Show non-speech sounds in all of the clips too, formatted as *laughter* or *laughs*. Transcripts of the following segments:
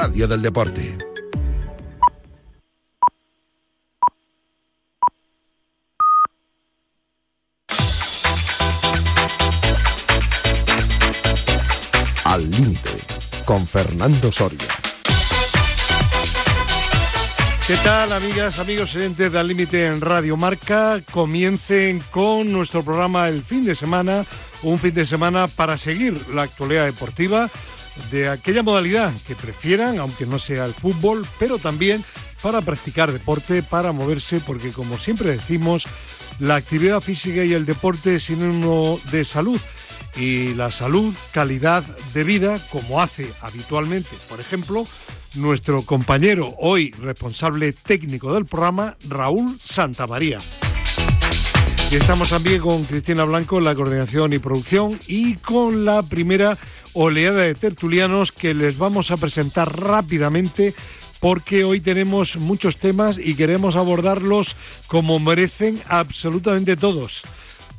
radio del deporte. Al límite, con Fernando Soria. ¿Qué tal, amigas, amigos oyentes de Al Límite en Radio Marca? Comiencen con nuestro programa el fin de semana, un fin de semana para seguir la actualidad deportiva de aquella modalidad que prefieran, aunque no sea el fútbol, pero también para practicar deporte, para moverse, porque como siempre decimos, la actividad física y el deporte es sinónimo de salud y la salud, calidad de vida, como hace habitualmente, por ejemplo, nuestro compañero, hoy responsable técnico del programa, Raúl Santamaría. Y estamos también con Cristina Blanco en la coordinación y producción y con la primera oleada de tertulianos que les vamos a presentar rápidamente porque hoy tenemos muchos temas y queremos abordarlos como merecen absolutamente todos.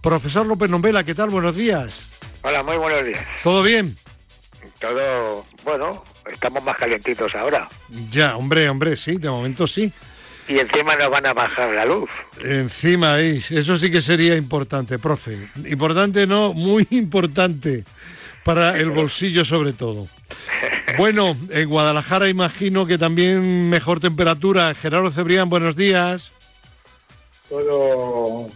Profesor López Nombela, ¿qué tal? Buenos días. Hola, muy buenos días. ¿Todo bien? Todo, bueno, estamos más calentitos ahora. Ya, hombre, hombre, sí, de momento sí. Y encima nos van a bajar la luz. Encima, eso sí que sería importante, profe. Importante no, muy importante para el bolsillo sobre todo. Bueno, en Guadalajara imagino que también mejor temperatura. Gerardo Cebrián, buenos días. Todo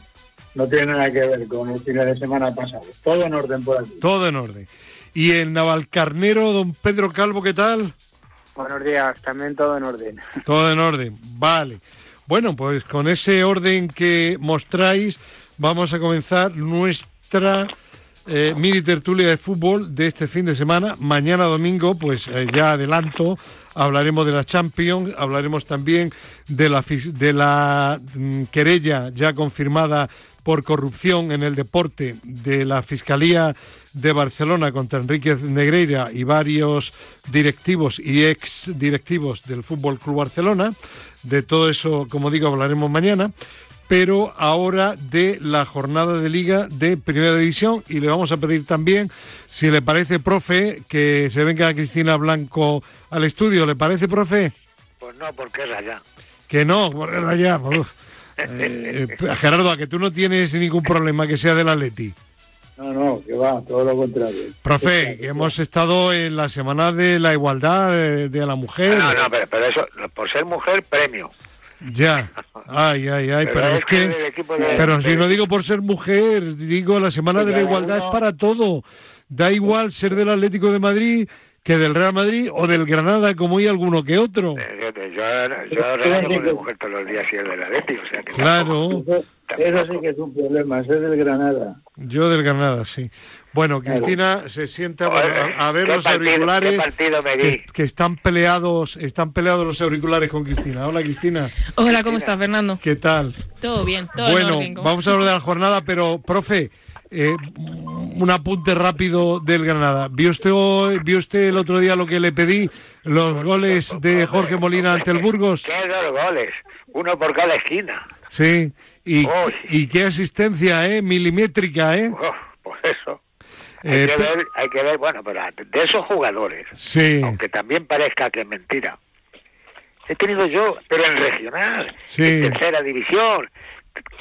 no tiene nada que ver con el fin de semana pasado. Todo en orden por aquí. Todo en orden. Y el Navalcarnero, don Pedro Calvo, ¿qué tal? Buenos días, también todo en orden. *laughs* Todo en orden, vale. Bueno, pues con ese orden que mostráis, vamos a comenzar nuestra eh, mini tertulia de fútbol de este fin de semana. Mañana domingo, pues eh, ya adelanto, hablaremos de la Champions, hablaremos también de la, de la mm, querella ya confirmada por corrupción en el deporte de la Fiscalía de Barcelona contra Enrique Negreira y varios directivos y ex directivos del Fútbol Club Barcelona. De todo eso, como digo, hablaremos mañana. Pero ahora de la jornada de liga de Primera División y le vamos a pedir también, si le parece, profe, que se venga Cristina Blanco al estudio. ¿Le parece, profe? Pues no, porque es allá. Que no, porque es allá. *laughs* Eh, Gerardo, a que tú no tienes ningún problema que sea del Atleti. No, no, que va, todo lo contrario. Profe, que hemos estado en la semana de la igualdad de, la mujer. No, no, pero, eso, por ser mujer, premio. Ya, *laughs* ay, ay, ay, pero, es que, pero si no digo por ser mujer, digo la semana de la igualdad es para todo. Da igual ser del Atlético de Madrid que del Real Madrid o del Granada, como hay alguno que otro. Eh, yo, yo con mujer todos los días y el del Atlético, o sea que Claro. Eso sí que es un problema, es del Granada. Yo del Granada, sí. Bueno, Cristina se sienta a, ver los auriculares que, están peleados, están peleados los auriculares con Cristina. Hola, Cristina. Hola, ¿cómo estás, Fernando? ¿Qué tal? Todo bien, todo Bueno, bien, vamos a hablar de la jornada, pero, profe, eh, un apunte rápido del Granada. ¿Vio usted, ¿Vio usted el otro día lo que le pedí? Los goles de Jorge Molina ante el Burgos. ¿Qué dos goles? Uno por cada esquina. Sí, y, y qué asistencia, ¿eh? Milimétrica, ¿eh? pues eso. Hay, eh, que ver, hay que ver, bueno, pero de esos jugadores, sí. aunque también parezca que es mentira, he tenido yo, pero en regional, en tercera división,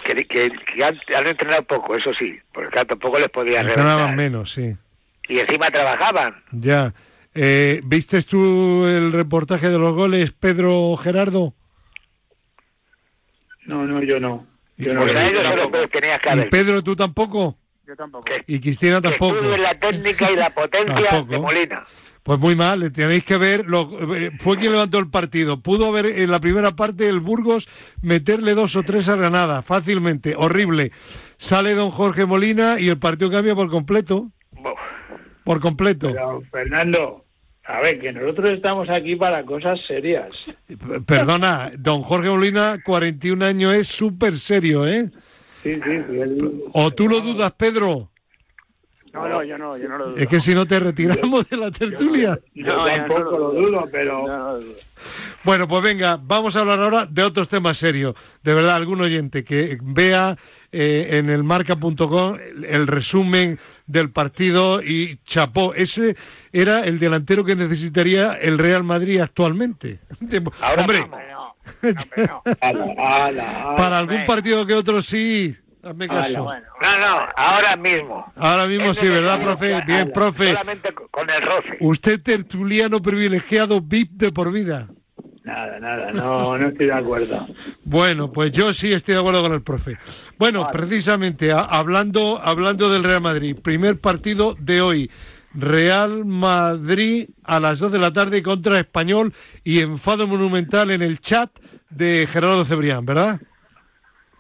que, que, han, entrenado poco, eso sí, porque tampoco les podía Entrenaban menos, sí. Y encima trabajaban. Ya. Eh, ¿Viste tú el reportaje de los goles, Pedro Gerardo? No, no, yo no. Yo no ¿Y Pedro, tú tampoco? Yo tampoco. Y Cristina tampoco. Que la técnica y la *laughs* potencia de Molina. Pues muy mal, tenéis que ver, lo, eh, fue quien levantó el partido. Pudo haber en la primera parte el Burgos meterle dos o tres a Granada, fácilmente, horrible. Sale don Jorge Molina y el partido cambia por completo. Por completo. Pero, Fernando, a ver, que nosotros estamos aquí para cosas serias. Perdona, don Jorge Molina, 41 años, es súper serio, ¿eh? Sí, sí, ¿O tú lo dudas, Pedro? No, no, yo no, yo no lo dudo. Es que si no te retiramos de la tertulia. Yo No, yo tampoco no lo lo dudo. pero No, dudo. Bueno, pues venga, vamos a hablar ahora de otros temas serios. De verdad, algún oyente que vea eh, en el marca.com el, el resumen del partido y chapó. Ese era el delantero que necesitaría el Real Madrid actualmente. De- Ahora hombre, ala, ala, ala. para algún partido que otro sí. Hazme caso. Bueno, No, no, ahora mismo. Ahora mismo sí, ¿verdad, profe? Bien, profe. Solamente con- el roce. Usted tertuliano privilegiado VIP de por vida. Nada, nada, no, no estoy de acuerdo. Bueno, pues yo sí estoy de acuerdo con el profe. Bueno, precisamente, a- hablando, hablando del Real Madrid, primer partido de hoy. Real Madrid a las 2 de la tarde contra Español y enfado monumental en el chat de Gerardo Cebrián, ¿verdad?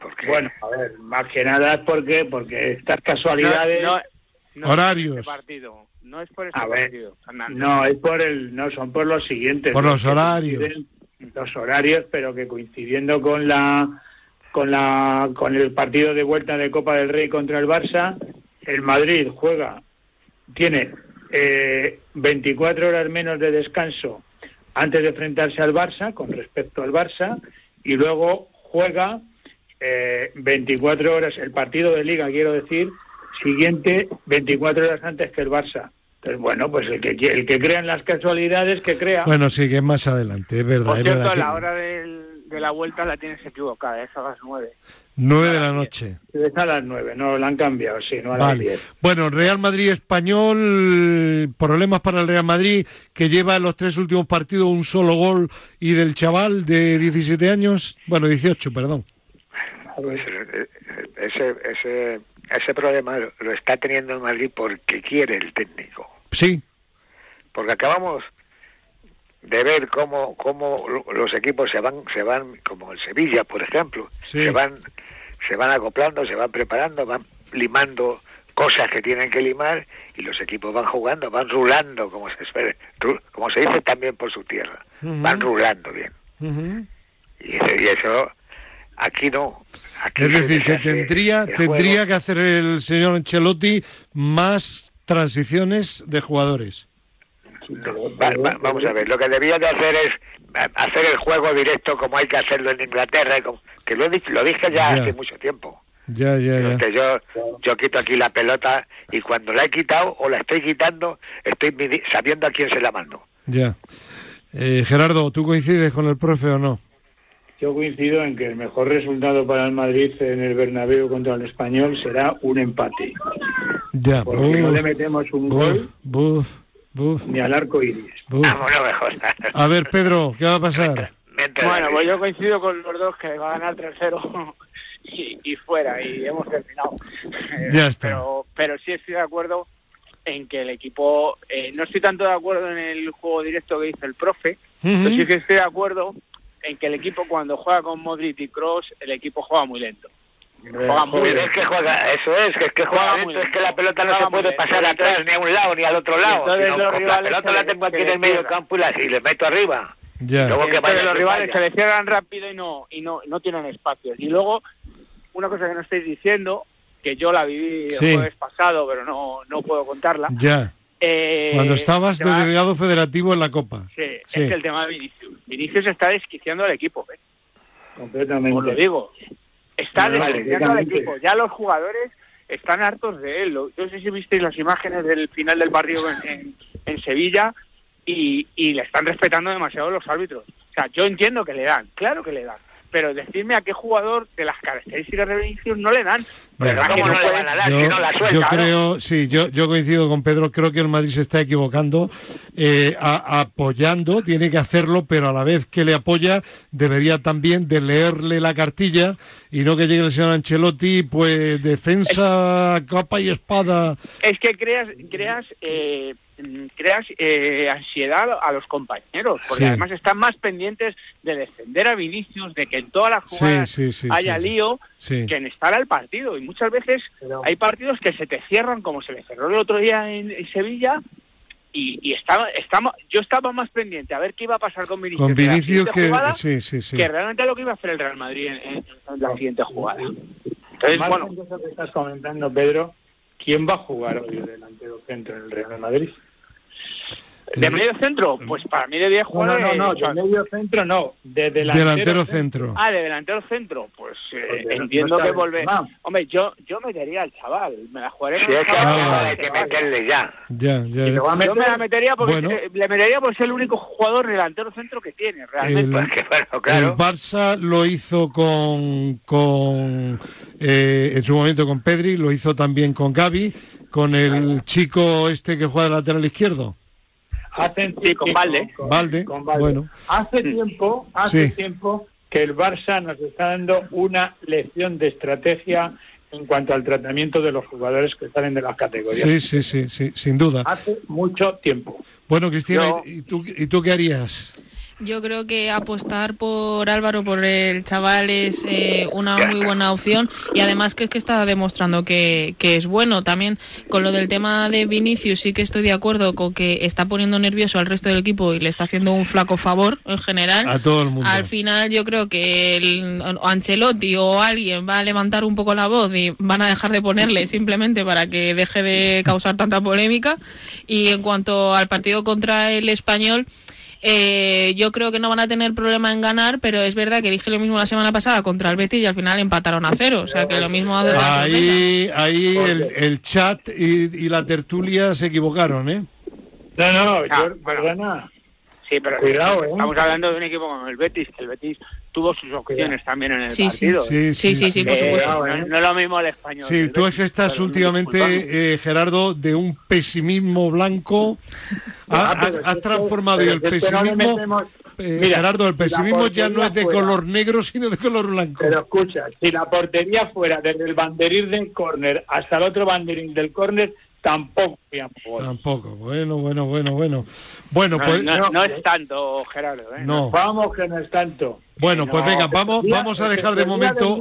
Porque Bueno, a ver, más que nada es porque, porque estas casualidades... no, no Horarios. Es por este partido. No es por este A ver, partido. Fernando. No, es por el, no son por los siguientes. Por los horarios. Los horarios, pero que coincidiendo con la, con la, con el partido de vuelta de Copa del Rey contra el Barça, el Madrid juega, tiene eh, 24 horas menos de descanso antes de enfrentarse al Barça con respecto al Barça y luego juega eh, 24 horas el partido de Liga, quiero decir, siguiente 24 horas antes que el Barça. Entonces, bueno, pues el que, el que crea en las casualidades, que crea. Bueno, sí, que es más adelante, es verdad. Por es cierto, verdad que- la hora del- de la vuelta la tienes equivocada, es a las nueve. 9 de la noche. Es a las 9, no, la han cambiado, sí, no a las Vale. 10. Bueno, Real Madrid español, problemas para el Real Madrid, que lleva en los tres últimos partidos un solo gol y del chaval de 17 años, bueno, 18, perdón. Ese, ese, ese problema lo- está teniendo el Madrid porque quiere el técnico. Sí, Porque acabamos de ver cómo, cómo lo- los equipos se van, se van, como el Sevilla, por ejemplo, Sí. se van, se van acoplando, se van preparando, van limando cosas que tienen que limar y los equipos van jugando, van rulando, como se espera, como se dice también por su tierra, van rulando bien. Y eso aquí no. Aquí es decir, que tendría, tendría que hacer el señor Ancelotti más transiciones de jugadores. Va- va- vamos a ver, lo que debía de hacer es hacer el juego directo como hay que hacerlo en Inglaterra, que lo, he dicho- lo dije ya, Ya. hace mucho tiempo. Ya, ya, ya. Que yo, yo quito aquí la pelota y cuando la he quitado o la estoy quitando, estoy sabiendo a quién se la mando. ya. Eh, Gerardo, ¿tú coincides con el profe o no? Yo coincido en que el mejor resultado para el Madrid en el Bernabéu contra el Español será un empate. Ya. Porque no Buf, le metemos un buf, gol buf, buf, ni al arco iris. Vamos, no jodas. A ver, Pedro, ¿qué va a pasar? Bueno, pues yo coincido con los dos que va a ganar 3-0 y, y fuera, y hemos terminado. Ya está. Pero, pero sí estoy de acuerdo en que el equipo, eh, no estoy tanto de acuerdo en el juego directo que dice el profe, pero Ujú. sí que estoy de acuerdo en que el equipo cuando juega con Modric y Cross, el equipo juega muy lento. Juega muy es que juega, eso es, que es que juega Juega lento, es que bien. la pelota no Juega se puede bien. pasar Entonces- atrás ni a un lado ni al otro lado. entonces sino la pelota la tengo aquí en el medio campo y la, y le meto arriba. Ya. Luego que vaya los rivales vaya. se le cierran rápido y no y no no tienen espacios. Y luego una cosa que no estáis diciendo, que yo la viví el jueves pasado, pero no no puedo contarla. Ya. Eh, Cuando estabas de delegado federativo en la Copa. sí, Sí. es que el tema de Vinicius. Vinicius está desquiciando al equipo, ¿eh? Completamente. os lo digo. Está No, desquiciando al equipo. Ya los jugadores están hartos de él. No sé si visteis las imágenes del final del partido en, en- en Sevilla y, y le están respetando demasiado los árbitros. O sea, yo entiendo que le dan, claro que le dan. Pero decirme a qué jugador de las características de Vinicius no le dan. Yo, creo, sí, yo, yo coincido con Pedro, creo que el Madrid se está equivocando, eh, a- apoyando, tiene que hacerlo, pero a la vez que le apoya, debería también de leerle la cartilla y no que llegue el señor Ancelotti, pues defensa, capa y espada. es que creas creas eh, creas eh, ansiedad a los compañeros porque Sí. además están más pendientes de defender a Vinicius de que en todas las jugadas sí, sí, haya lío que en estar al partido y muchas veces Pero- hay partidos que se te cierran como se le cerró el otro día en, en Sevilla y, y estaba, estaba yo estaba más pendiente a ver qué iba a pasar con Vinicius, Con Vinicius que... jugada Sí, sí, sí. que realmente lo que iba a hacer el Real Madrid en, la siguiente jugada entonces Más bueno que estás comentando, Pedro, ¿quién va a jugar hoy de delantero centro en el Real Madrid? ¿De medio centro? Pues para mí debía No, jugar... no, no, eh, de medio centro no, de delantero, Delantero centro. Ah, de delantero centro. Pues eh, no- entiendo no que volver... Hombre, yo, yo metería al chaval. Me la jugaré con es el que chaval. Ah, hay que meterle ya. Ya, ya. Yo me la meter, metería porque Bueno. eh, le metería porque es el único jugador delantero centro que tiene realmente. El- Pues que El. Barça lo hizo con, con eh, en su momento con Pedri, lo hizo también con Gaby, con el chico este que juega de lateral izquierdo. Hacen Sí, con Valde. Valde, con Valde. bueno. Hace tiempo, hace Sí. tiempo que el Barça nos está dando una lección de estrategia en cuanto al tratamiento de los jugadores que salen de las categorías. Sí, sí, sí, sí, sin duda. Hace mucho tiempo. Bueno, Cristina, Yo- ¿y tú, ¿y tú qué harías? Yo creo que apostar por Álvaro, por el chaval, es eh, una muy buena opción y además que es que está demostrando que, que es bueno. También con lo del tema de Vinicius sí que estoy de acuerdo con que está poniendo nervioso al resto del equipo y le está haciendo un flaco favor en general. A todo el mundo. Al final yo creo que el, Ancelotti o alguien va a levantar un poco la voz y van a dejar de ponerle simplemente para que deje de causar tanta polémica. Y en cuanto al partido contra el español, eh, yo creo que no van a tener problema en ganar, pero es verdad que dije lo mismo la semana pasada contra el Betis y al final empataron a cero. O sea que lo mismo hace la sorpresa. Ahí, ahí el, el chat y, y la tertulia se equivocaron, ¿eh? No, no, Ah, yo, bueno. perdona. Sí, pero Cuidado, ¿eh? estamos hablando de un equipo como el Betis, que el Betis tuvo sus opciones también en el Sí, partido. Sí, Sí, sí, sí, por Eh, supuesto. no, no es lo mismo el español. Sí, El tú Betis, estás últimamente, eh, Gerardo, de un pesimismo blanco. Ha- Ah, has, has transformado pero el no pesimismo. eh, Mira, Gerardo, el pesimismo ya no es de fuera- color negro, sino de color blanco. Pero escucha, si la portería fuera desde el banderín del córner hasta el otro banderín del córner, tampoco. Tampoco. Bueno, bueno, bueno, bueno. Bueno, No, pues. no, no, no es tanto, Gerardo. ¿eh? No. Vamos que no es tanto. Bueno, pues No, venga, vamos, vamos a dejar de momento.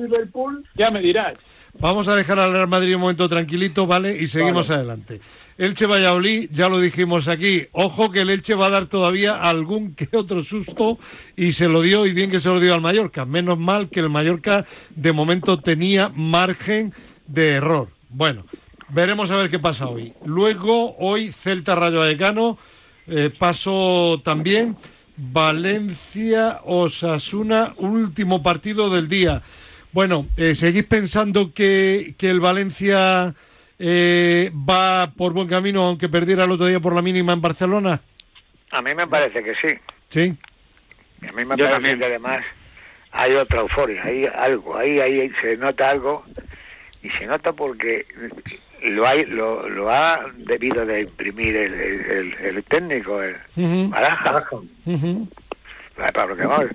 ya me dirás. Vamos a dejar al Real Madrid un momento tranquilito, ¿vale? Y seguimos Vale. adelante. Elche Valladolid, ya lo dijimos aquí. Ojo que el Elche va a dar todavía algún que otro susto y se lo dio, y bien que se lo dio al Mallorca. Menos mal que el Mallorca de momento tenía margen de error. Bueno, veremos a ver qué pasa hoy. Luego, hoy Celta Rayo Vallecano, eh, paso también. Valencia Osasuna, último partido del día. Bueno, eh, ¿seguís pensando que, que el Valencia eh, va por buen camino, aunque perdiera el otro día por la mínima en Barcelona? A mí me parece que sí. Sí. A mí me Yo parece también. que además hay otra euforia, hay algo, ahí, ahí se nota algo y se nota porque lo hay, lo, lo ha debido de imprimir el, el, el- el técnico, el Ujú, Baraja. ujú. Para lo que vamos,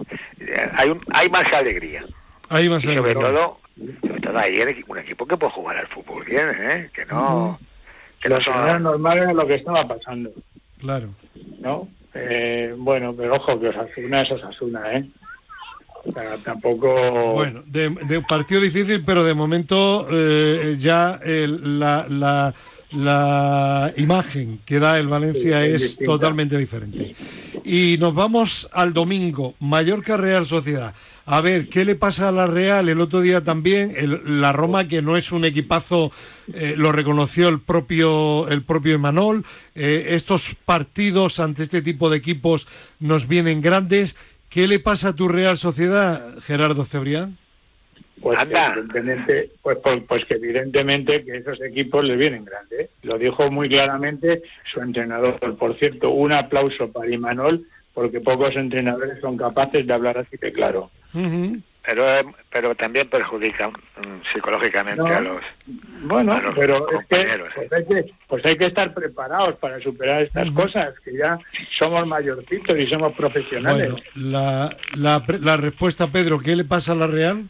eh, hay, un, hay más alegría. Va a Y sobre todo, sobre todo equipo- un equipo que puede jugar al fútbol bien, ¿eh? que no, que no Lo que no era son... normal era lo que estaba pasando, Claro. ¿no? Eh, bueno, pero ojo, que Osasuna es Osasuna, ¿eh? O sea, tampoco... Bueno, de, partido difícil, pero de momento eh, ya el- la, la, la imagen que da el Valencia Sí, es totalmente diferente. Y nos vamos al domingo, Mallorca Real Sociedad. A ver, ¿qué le pasa a la Real? El otro día también, el- la Roma, que no es un equipazo, eh, lo reconoció el propio, el propio Emanol. Eh, estos partidos ante este tipo de equipos nos vienen grandes. ¿Qué le pasa a tu Real Sociedad, Gerardo Cebrián? Pues que, evidentemente, pues, pues, pues que evidentemente que esos equipos les vienen grandes. Lo dijo muy claramente su entrenador. Por cierto, un aplauso para Imanol, porque pocos entrenadores son capaces de hablar así de claro. Ujú. Pero, eh, pero también perjudican mm, psicológicamente No. a los... Bueno, A los pero es que pues, hay que pues hay que estar preparados para superar estas cosas, que ya somos mayorcitos y somos profesionales. Bueno, la, la, pre- la respuesta, Pedro, ¿qué le pasa a la Real?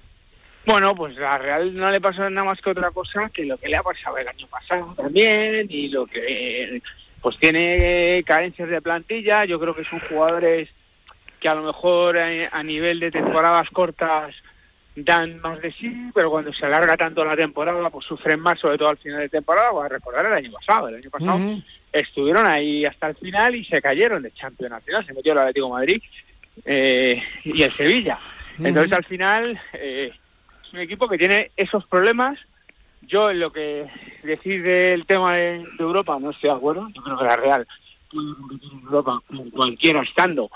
Bueno, pues a Real no le pasó nada más que otra cosa que lo que le ha pasado el año pasado también y lo que pues tiene carencias de plantilla. Yo creo que son jugadores que a lo mejor eh, a nivel de temporadas cortas dan más de sí, pero cuando se alarga tanto la temporada, pues sufren más, sobre todo al final de temporada. Voy a recordar el año pasado. El año pasado estuvieron ahí hasta el final y se cayeron de Champions al final. Se metió el Atlético de Madrid eh, y el Sevilla. Entonces, al final, eh, es un equipo que tiene esos problemas yo en lo que decís del tema de, de Europa no estoy de acuerdo. Yo creo que la Real puede competir en Europa con cualquiera estando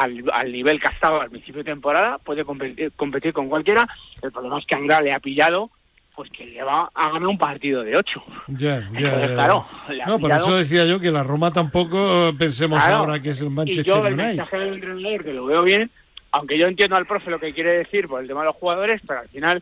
al, al nivel que ha estado al principio de temporada, puede competir, competir con cualquiera. El problema es que Angra le ha pillado pues que le va a ganar un partido de ocho. Ya, *laughs* ya, claro, No, por eso decía yo que la Roma tampoco pensemos Claro. ahora que es el y Manchester yo el United. mensaje del entrenador que lo veo bien aunque yo entiendo al profe lo que quiere decir por el tema de los jugadores pero al final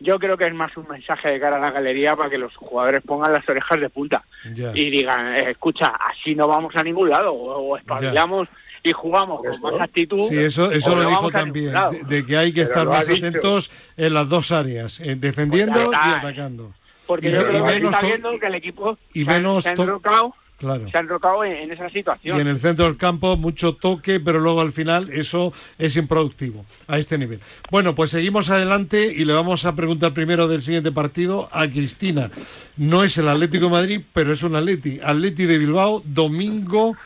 yo creo que es más un mensaje de cara a la galería para que los jugadores pongan las orejas de punta Ya. y digan eh, escucha así no vamos a ningún lado o, o espabilamos y jugamos con más actitud Sí, eso, eso lo dijo también, de, de que hay que Pero estar más dicho. atentos en las dos áreas, en defendiendo Pues y está. atacando. porque y yo me- creo y que menos está viendo que el equipo y se, ha- menos se ha to- enrocado, Claro. se ha enrocado en, en esa situación Y en el centro del campo mucho toque, pero luego al final eso es improductivo a este nivel. Bueno, pues seguimos adelante y le vamos a preguntar primero del siguiente partido a Cristina. No es el Atlético de Madrid, pero es un Atleti. Atleti de Bilbao, domingo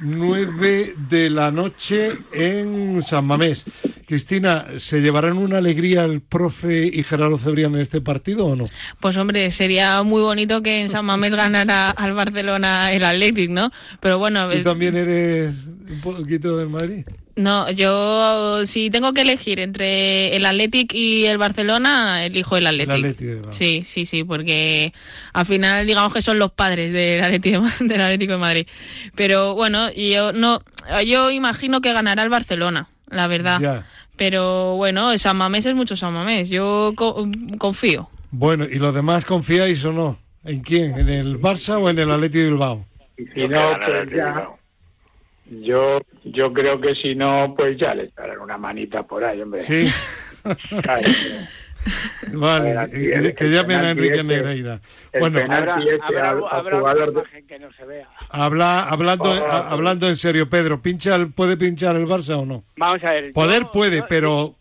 9 de la noche en San Mamés. Cristina, ¿se llevarán una alegría el profe y Gerardo Cebrián en este partido o no? Pues hombre, sería muy bonito que en San Mamés ganara al Barcelona el Athletic, ¿no? Pero bueno, ¿Tú también eres un poquito del Madrid? No, yo si tengo que elegir entre el Athletic y el Barcelona, elijo el Athletic. De Bilbao. Sí, sí, sí, porque al final digamos que son los padres del Atlético, *laughs* del Atlético de Madrid. Pero bueno, yo no, yo imagino que ganará el Barcelona, la verdad. Ya. Pero bueno, San Mamés es mucho San Mamés. Yo co- confío. Bueno, ¿y los demás confiáis o no? ¿En quién? ¿En el Barça o en el Atleti de Bilbao? Y si no, pues ya, yo, yo creo que si no, pues ya le darán una manita por ahí, hombre. Sí. *laughs* Claro, vale, el- que llamen a Enrique este, Negreira. Bueno, habrá, este habrá, al- al habrá jugador alguna de- imagen que no se vea habla, hablando, Oh, a- hablando en serio, Pedro, ¿pincha el- ¿puede pinchar el Barça o no? vamos a ver Poder yo- puede, yo- pero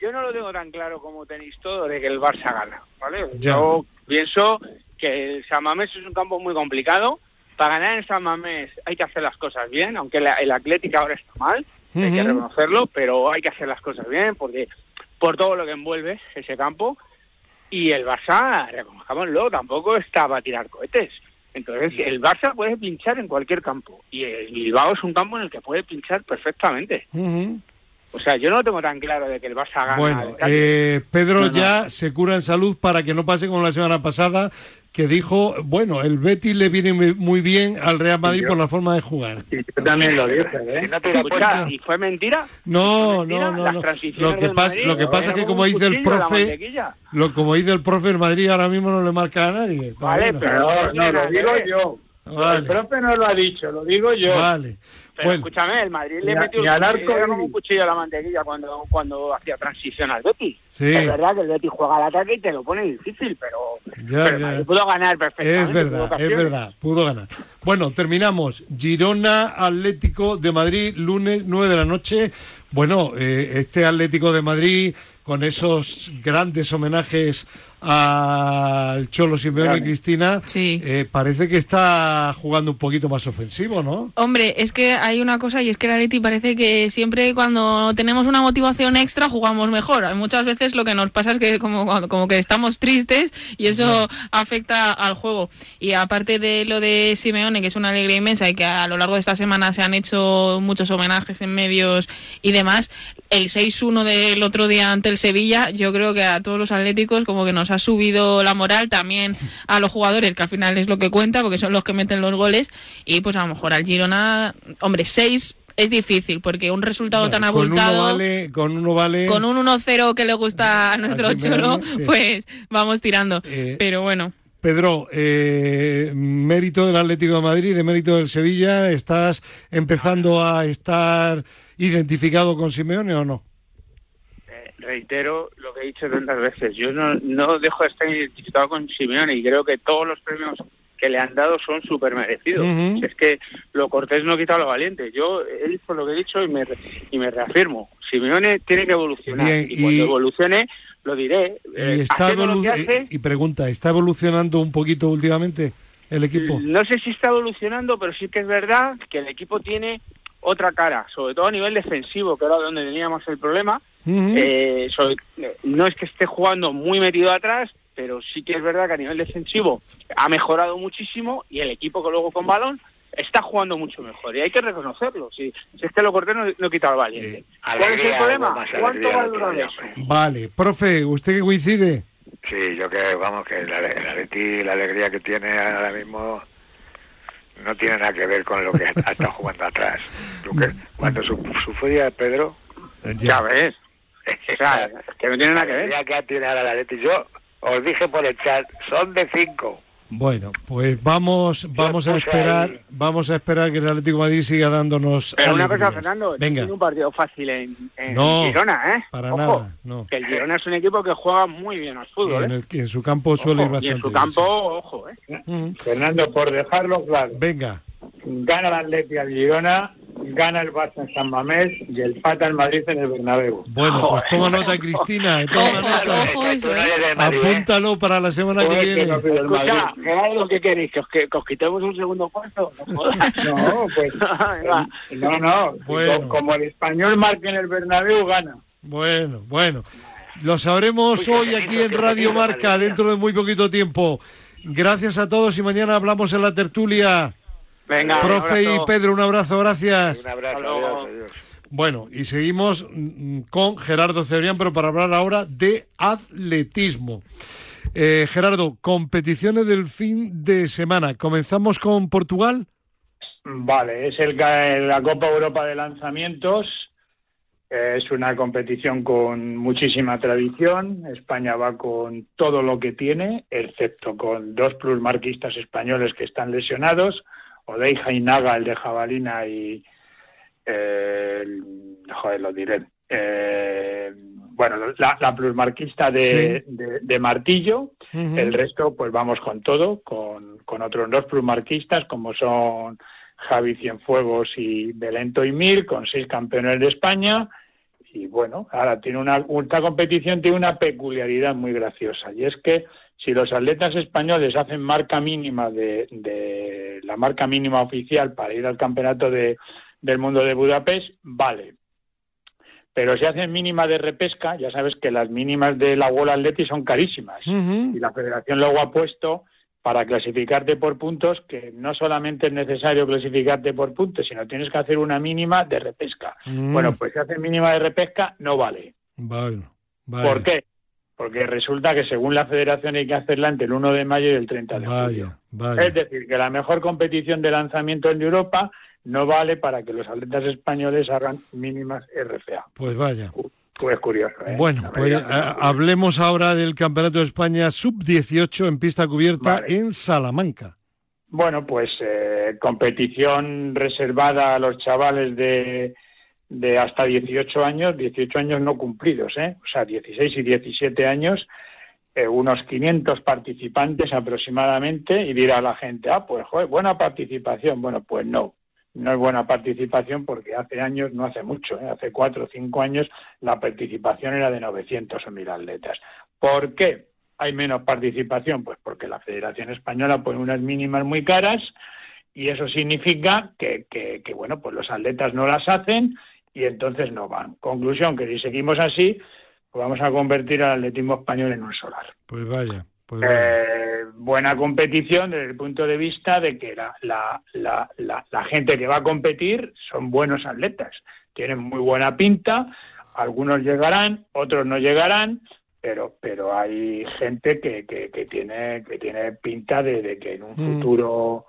yo no lo tengo tan claro como tenéis todo de que el Barça gana, ¿vale? Ya. Yo pienso que el San Mamés es un campo muy complicado. Para ganar en San Mamés hay que hacer las cosas bien, aunque la- el Atlético ahora está mal, hay que reconocerlo, pero hay que hacer las cosas bien porque por todo lo que envuelve ese campo. Y el Barça, reconozcámoslo, tampoco está para tirar cohetes. Entonces, el Barça puede pinchar en cualquier campo. Y el Bilbao es un campo en el que puede pinchar perfectamente. O sea, yo no lo tengo tan claro de que el Barça gana. bueno, eh, Pedro No, no. ya se cura en salud para que no pase como la semana pasada, que dijo, bueno, el Betis le viene muy- muy bien al Real Madrid por la forma de jugar. Yo también lo dije, ¿eh? no te Escucha. ¿y fue mentira? No, ¿Fue mentira? no, no, Lo que pasa, Madrid lo que pasa es que como dice el profe, lo como dice el profe, el Madrid ahora mismo no le marca a nadie. Vale, Bueno, pero- No, no lo digo yo. Vale. El profe no lo ha dicho, lo digo yo. Vale. Pero Bueno, escúchame, el Madrid le metió un, un cuchillo a la mantequilla cuando, cuando hacía transición al Betis. Sí. Es verdad que el Betis juega al ataque y te lo pone difícil, pero, Ya, pero el ya. Madrid pudo ganar perfectamente. Es verdad, es verdad, pudo ganar. Bueno, terminamos. Girona Atlético de Madrid, lunes 9 de la noche. Bueno, eh, este Atlético de Madrid con esos grandes homenajes al Cholo Simeone y Cristina, Sí. eh, parece que está jugando un poquito más ofensivo, ¿no? Hombre, es que hay una cosa y es que el Atleti parece que siempre cuando tenemos una motivación extra jugamos mejor. Muchas veces lo que nos pasa es que como, como que estamos tristes y eso afecta al juego. Y aparte de lo de Simeone, que es una alegría inmensa y que a lo largo de esta semana se han hecho muchos homenajes en medios y demás, el 6-1 del otro día ante el Sevilla, yo creo que a todos los atléticos como que nos ha subido la moral, también a los jugadores, que al final es lo que cuenta, porque son los que meten los goles, y pues a lo mejor al Girona, hombre, 6 es difícil, porque un resultado tan con uno abultado... vale, con uno vale. Con un 1-0 que le gusta a nuestro Cholo, sí. pues vamos tirando. Eh, Pero bueno, Pedro, eh, mérito del Atlético de Madrid, de mérito del Sevilla, ¿estás empezando a estar identificado con Simeone o no? Eh, reitero lo que he dicho tantas veces. Yo no, no dejo de estar identificado con Simeone y creo que todos los premios que le han dado son súper merecidos. Es que lo cortés no quita lo valiente. Yo he dicho lo que he dicho y me, y me reafirmo. Simeone tiene que evolucionar Bien, y, cuando evolucione lo diré. Eh, y, está haciendo lo que hace, y pregunta, ¿está evolucionando un poquito últimamente el equipo? No sé si está evolucionando, pero sí que es verdad que el equipo tiene otra cara, sobre todo a nivel defensivo, que era donde teníamos el problema. Eh, sobre- eh, no es que esté jugando muy metido atrás, pero sí que es verdad que a nivel defensivo ha mejorado muchísimo y el equipo que luego con balón está jugando mucho mejor y hay que reconocerlo. Si, si es que lo corté no, no quita al valiente. ¿Cuál es el problema? ¿Cuánto va a durar eso? Vale, profe, ¿usted que coincide? Sí, yo que, vamos, que el Atleti, la alegría que tiene ahora mismo no tiene nada que ver con lo que ha estado jugando atrás. Que- cuando su, sufría Pedro, Eh, Ya ves. O sea, que no tiene nada que la ver. alegría que tiene ahora el Atleti, yo os dije por el chat, son de cinco. Bueno, pues vamos, vamos a esperar, ahí- vamos a esperar que el Atlético de Madrid siga dándonos. Pero una cosa. Fernando, Venga, tiene un partido fácil en, en No, Girona, ¿eh? para Ojo, nada, no. Que el Girona es un equipo que juega muy bien al fútbol, en, ¿eh? el, en su campo suele ir Ojo, y bastante en su bien, campo, ojo, ¿eh? Fernando, por dejarlo claro, Venga, gana el Atleti al Girona, gana el Barça en San Mamés y el Pata el Madrid en el Bernabéu. bueno, pues toma nota, Cristina, *laughs* toma nota. ¿eh? ¿eh? Apúntalo para la semana que viene. Escucha, ¿qué queréis? ¿Que os, que, os quitemos un segundo puesto? *laughs* No, pues *laughs* no, no. Bueno. Co- Como el español marca en el Bernabéu, gana. Bueno, bueno. Lo sabremos hoy aquí en Radio Marca dentro de muy poquito tiempo. Gracias a todos y mañana hablamos en la tertulia. Venga, Profe y. Pedro, un abrazo, gracias. Un abrazo, adiós, adiós. Bueno, y seguimos mm, con Gerardo Cebrián, pero para hablar ahora de atletismo. Eh, Gerardo, competiciones del fin de semana. Comenzamos con Portugal. Vale, es el, la Copa Europa de Lanzamientos. Eh, Es una competición con muchísima tradición. España va con todo lo que tiene, excepto con dos plusmarquistas españoles que están lesionados, Odeija y Naga, el de jabalina, y eh, joder, lo diré. Eh, bueno, la, la plusmarquista de, de- de martillo, el resto, pues vamos con todo, con, con otros dos plusmarquistas, como son Javi Cienfuegos y Belento y Mir, con seis campeones de España. Y bueno, ahora tiene una, esta competición tiene una peculiaridad muy graciosa, y es que si los atletas españoles hacen marca mínima de, de la marca mínima oficial para ir al campeonato de, del mundo de Budapest, vale. Pero si hacen mínima de repesca, ya sabes que las mínimas de la World Athletic son carísimas y la federación luego ha puesto para clasificarte por puntos que no solamente es necesario clasificarte por puntos, sino tienes que hacer una mínima de repesca. Mm. Bueno, pues si haces mínima de repesca no vale. Vale. ¿Por qué? Porque resulta que según la federación hay que hacerla entre el 1 de mayo y el 30 de julio. Vaya, vaya. Es decir, que la mejor competición de lanzamiento en Europa no vale para que los atletas españoles hagan mínimas RFA. Pues vaya. Pues curioso, ¿eh? Bueno, pues eh, hablemos ahora del Campeonato de España Sub-18 en pista cubierta Vale. en Salamanca. Bueno, pues eh, competición reservada a los chavales de, de hasta 18 años, 18 años no cumplidos, ¿eh? o sea, 16 y 17 años, eh, unos 500 participantes aproximadamente, y dirá la gente, ah, pues joder, buena participación. Bueno, pues no, no es buena participación porque hace años, no hace mucho, ¿eh? hace cuatro o cinco años, la participación era de 900 o 1000 atletas. ¿Por qué? hay menos participación? Pues porque la Federación Española pone unas mínimas muy caras y eso significa que, que, que, bueno, pues los atletas no las hacen y entonces no van. Conclusión, que si seguimos así, pues vamos a convertir al atletismo español en un solar. Pues vaya, pues. Eh, buena competición desde el punto de vista de que la, la, la, la, la gente que va a competir son buenos atletas, tienen muy buena pinta, algunos llegarán, otros no llegarán, pero pero hay gente que, que, que tiene que tiene pinta de, de que en un Mm. futuro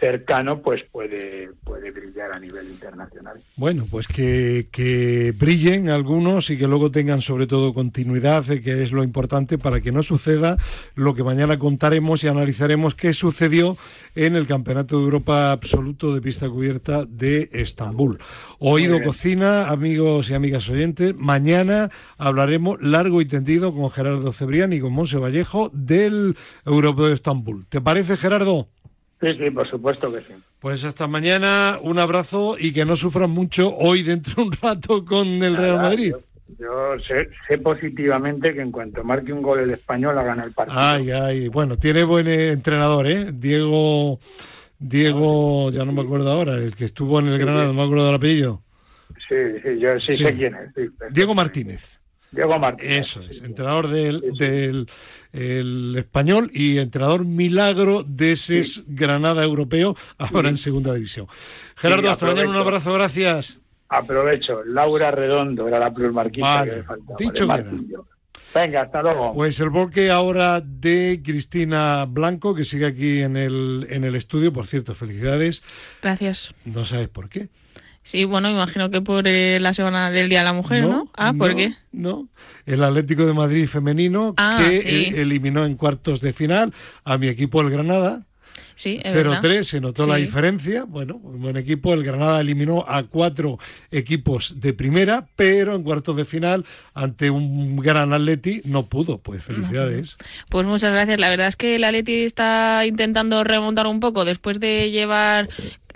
cercano pues puede puede brillar a nivel internacional. Bueno, pues que, que brillen algunos y que luego tengan sobre todo continuidad, eh, que es lo importante para que no suceda lo que mañana contaremos y analizaremos qué sucedió en el Campeonato de Europa Absoluto de Pista Cubierta de Estambul. Oído. Cocina, amigos y amigas oyentes, mañana hablaremos largo y tendido con Gerardo Cebrián y con Monse Vallejo del Europeo de Estambul. ¿Te parece, Gerardo? Sí, sí, por supuesto que sí. Pues hasta mañana, un abrazo y que no sufran mucho hoy dentro de un rato con el Real Nada, Madrid. Yo, yo sé, sé positivamente que en cuanto marque un gol el español ha ganado el partido. Ay, ay, bueno, tiene buen eh, entrenador, ¿eh? Diego, Diego, ya no me acuerdo ahora, el que estuvo en el Granada, no me acuerdo del apellido. Sí, sí, yo sí, Sí. sé quién es. sí. Diego Martínez. Diego Martínez. Eso es, entrenador del, del el español y entrenador milagro de ese Granada europeo, ahora en segunda división. Gerardo, Sí, hasta mañana, un abrazo, gracias. Aprovecho, Laura Redondo era la plusmarquista Vale, que me faltaba. dicho queda. Venga, hasta luego. Pues el volque ahora de Cristina Blanco, que sigue aquí en el, en el estudio. Por cierto, felicidades. Gracias. No sabes por qué. Sí, bueno, imagino que por eh, la semana del Día de la Mujer, ¿no? Ah, ¿por no, qué? No, el Atlético de Madrid femenino Ah, que sí. eh, eliminó en cuartos de final a mi equipo el Granada. Sí, es verdad. 0-3, se notó la diferencia. Bueno, un buen equipo. El Granada eliminó a cuatro equipos de primera, pero en cuartos de final, ante un gran Atleti, no pudo. Pues felicidades. Pues muchas gracias. La verdad es que el Atleti está intentando remontar un poco después de llevar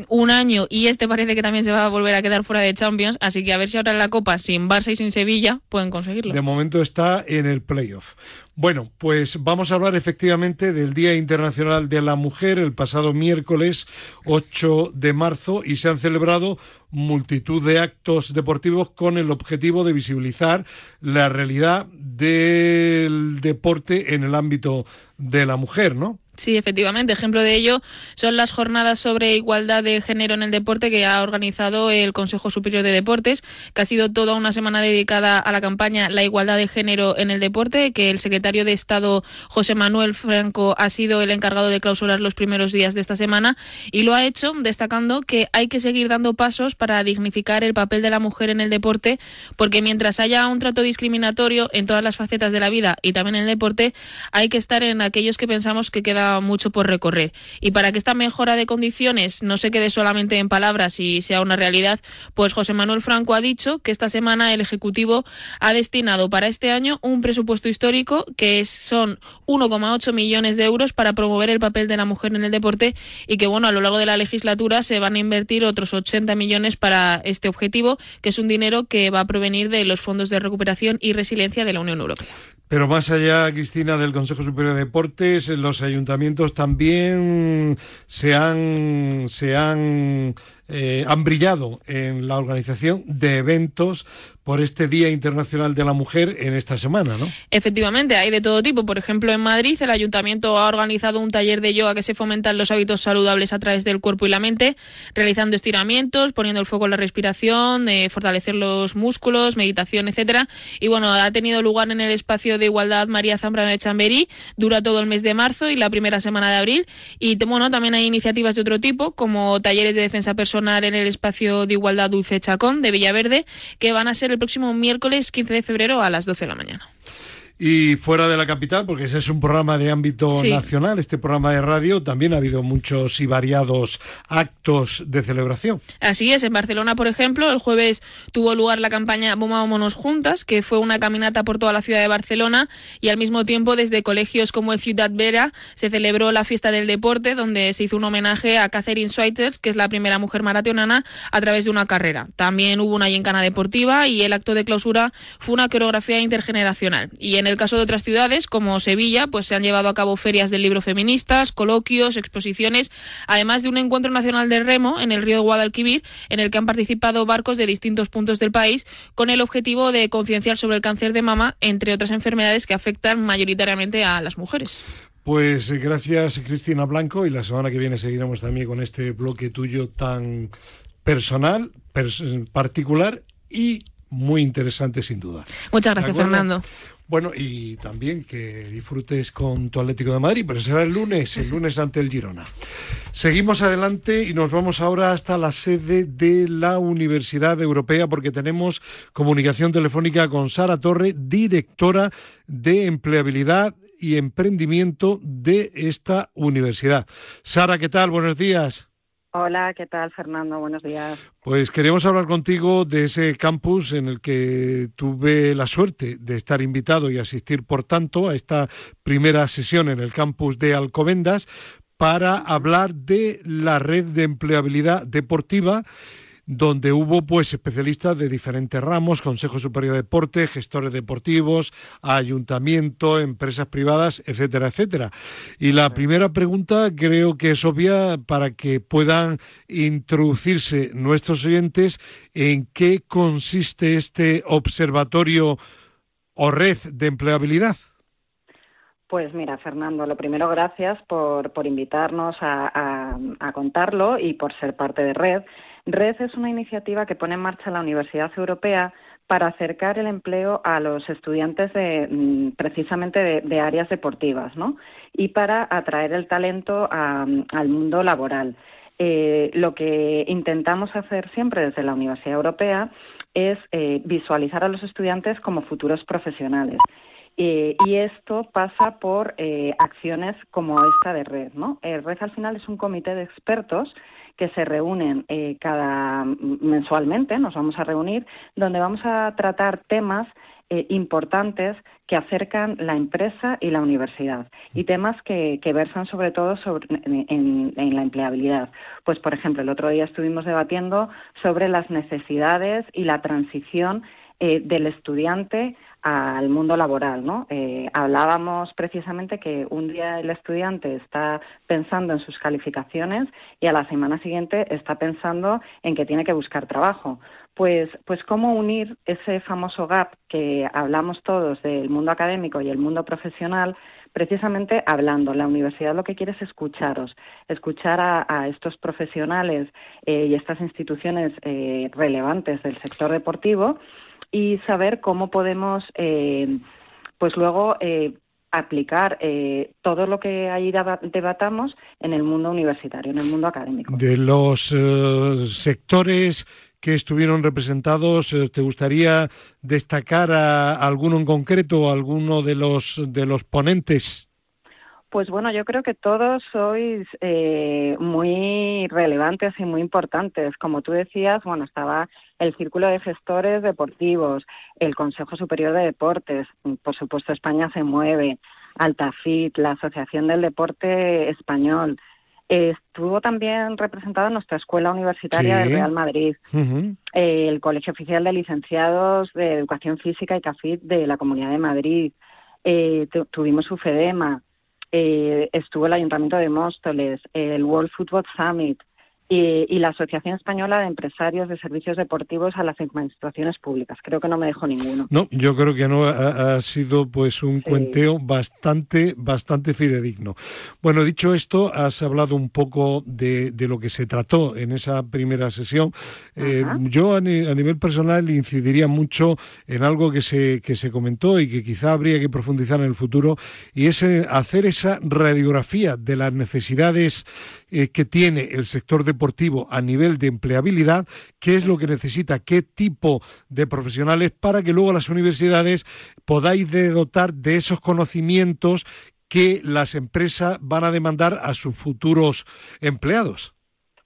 un año y este parece que también se va a volver a quedar fuera de Champions, así que a ver si ahora en la Copa sin Barça y sin Sevilla pueden conseguirlo. De momento está en el playoff. Bueno, pues vamos a hablar efectivamente del Día Internacional de la Mujer el pasado miércoles 8 de marzo y se han celebrado multitud de actos deportivos con el objetivo de visibilizar la realidad del deporte en el ámbito de la mujer, ¿no? Sí, efectivamente. Ejemplo de ello son las jornadas sobre igualdad de género en el deporte que ha organizado el Consejo Superior de Deportes, que ha sido toda una semana dedicada a la campaña La igualdad de género en el deporte, que el secretario de Estado José Manuel Franco ha sido el encargado de clausurar los primeros días de esta semana y lo ha hecho destacando que hay que seguir dando pasos para dignificar el papel de la mujer en el deporte, porque mientras haya un trato discriminatorio en todas las facetas de la vida y también en el deporte, hay que estar en aquellos que pensamos que queda mucho por recorrer. Y para que esta mejora de condiciones no se quede solamente en palabras y sea una realidad, pues José Manuel Franco ha dicho que esta semana el Ejecutivo ha destinado para este año un presupuesto histórico que son 1,8 millones de euros para promover el papel de la mujer en el deporte y que bueno, a lo largo de la legislatura se van a invertir otros 80 millones para este objetivo, que es un dinero que va a provenir de los fondos de recuperación y resiliencia de la Unión Europea. Pero más allá, Cristina, del Consejo Superior de Deportes, los ayuntamientos también se han, se han, eh, han brillado en la organización de eventos por este Día Internacional de la Mujer en esta semana, ¿no? Efectivamente, hay de todo tipo. Por ejemplo, en Madrid el ayuntamiento ha organizado un taller de yoga que se fomentan los hábitos saludables a través del cuerpo y la mente, realizando estiramientos, poniendo el foco en la respiración, eh, fortalecer los músculos, meditación, etcétera. Y bueno, ha tenido lugar en el espacio de igualdad María Zambrano de Chamberí, dura todo el mes de marzo y la primera semana de abril. Y bueno, también hay iniciativas de otro tipo, como talleres de defensa personal en el espacio de igualdad Dulce Chacón de Villaverde, que van a ser el próximo miércoles 15 de febrero a las 12 de la mañana. Y fuera de la capital, porque ese es un programa de ámbito Sí. nacional, este programa de radio, también ha habido muchos y variados actos de celebración. Así es, en Barcelona, por ejemplo, el jueves tuvo lugar la campaña Vámonos Juntas, que fue una caminata por toda la ciudad de Barcelona y al mismo tiempo desde colegios como el Ciudad Vera se celebró la fiesta del deporte, donde se hizo un homenaje a Catherine Schweitzer, que es la primera mujer maratonana, a través de una carrera. También hubo una gincana deportiva y el acto de clausura fue una coreografía intergeneracional. Y en el caso de otras ciudades, como Sevilla, pues se han llevado a cabo ferias del libro feministas, coloquios, exposiciones, además de un encuentro nacional de remo en el río Guadalquivir, en el que han participado barcos de distintos puntos del país, con el objetivo de concienciar sobre el cáncer de mama, entre otras enfermedades que afectan mayoritariamente a las mujeres. Pues eh, gracias Cristina Blanco y la semana que viene seguiremos también con este bloque tuyo tan personal, pers- particular y muy interesante sin duda. Muchas ¿De gracias? Fernando. Bueno, y también que disfrutes con tu Atlético de Madrid, pero será el lunes, el lunes ante el Girona. Seguimos adelante y nos vamos ahora hasta la sede de la Universidad Europea porque tenemos comunicación telefónica con Sara Torre, directora de empleabilidad y emprendimiento de esta universidad. Sara, ¿qué tal? Buenos días. Hola, ¿qué tal, Fernando? Buenos días. Pues queremos hablar contigo de ese campus en el que tuve la suerte de estar invitado y asistir, por tanto, a esta primera sesión en el campus de Alcobendas para hablar de la red de empleabilidad deportiva donde hubo pues especialistas de diferentes ramos, Consejo Superior de Deporte, gestores deportivos, ayuntamiento, empresas privadas, etcétera, etcétera. Y la primera pregunta creo que es obvia para que puedan introducirse nuestros oyentes en qué consiste este observatorio o red de empleabilidad? Pues mira, Fernando, lo primero, gracias por, por invitarnos a, contarlo y por ser parte de Red. Red es una iniciativa que pone en marcha la Universidad Europea para acercar el empleo a los estudiantes de, mm, precisamente de, áreas deportivas, ¿no? Y para atraer el talento al mundo laboral. Eh, lo que intentamos hacer siempre desde la Universidad Europea es eh, visualizar a los estudiantes como futuros profesionales. Eh, y esto pasa por acciones como esta de Red. ¿no? Red al final es un comité de expertos que se reúnen cada mensualmente, nos vamos a reunir, donde vamos a tratar temas eh, importantes que acercan la empresa y la universidad y temas que, versan sobre todo sobre, en, la empleabilidad. Pues, por ejemplo, el otro día estuvimos debatiendo sobre las necesidades y la transición eh, del estudiante al mundo laboral, ¿no? Eh, hablábamos precisamente que un día el estudiante está pensando en sus calificaciones y a la semana siguiente está pensando en que tiene que buscar trabajo. Pues, pues cómo unir ese famoso gap que hablamos todos del mundo académico y el mundo profesional, precisamente hablando. La universidad lo que quiere es escucharos, escuchar a, estos profesionales eh, y estas instituciones eh, relevantes del sector deportivo y saber cómo podemos, eh, pues luego, eh, aplicar eh, todo lo que ahí debatamos en el mundo universitario, en el mundo académico. De los sectores que estuvieron representados, ¿te gustaría destacar a alguno en concreto, alguno de los de los ponentes? Pues bueno, yo creo que todos sois eh, muy relevantes y muy importantes. Como tú decías, bueno, estaba el Círculo de Gestores Deportivos, el Consejo Superior de Deportes, por supuesto España se mueve, Altafit, la Asociación del Deporte Español. estuvo también representada nuestra Escuela Universitaria de Real Madrid, el Colegio Oficial de Licenciados de Educación Física y CAFIT de la Comunidad de Madrid. Eh, tuvimos UFEDEMA, eh, estuvo el Ayuntamiento de Móstoles, el World Football Summit, y, la Asociación Española de Empresarios de Servicios Deportivos a las Administraciones Públicas. Creo que no me dejo ninguno. No, yo creo que no ha, sido pues un cuenteo bastante, bastante fidedigno. Bueno, dicho esto, has hablado un poco de, lo que se trató en esa primera sesión. Eh, yo a, nivel personal incidiría mucho en algo que se, que se comentó y que quizá habría que profundizar en el futuro, y es eh, hacer esa radiografía de las necesidades eh, que tiene el sector deportivo a nivel de empleabilidad, qué es lo que necesita, qué tipo de profesionales para que luego las universidades podáis dotar de esos conocimientos que las empresas van a demandar a sus futuros empleados.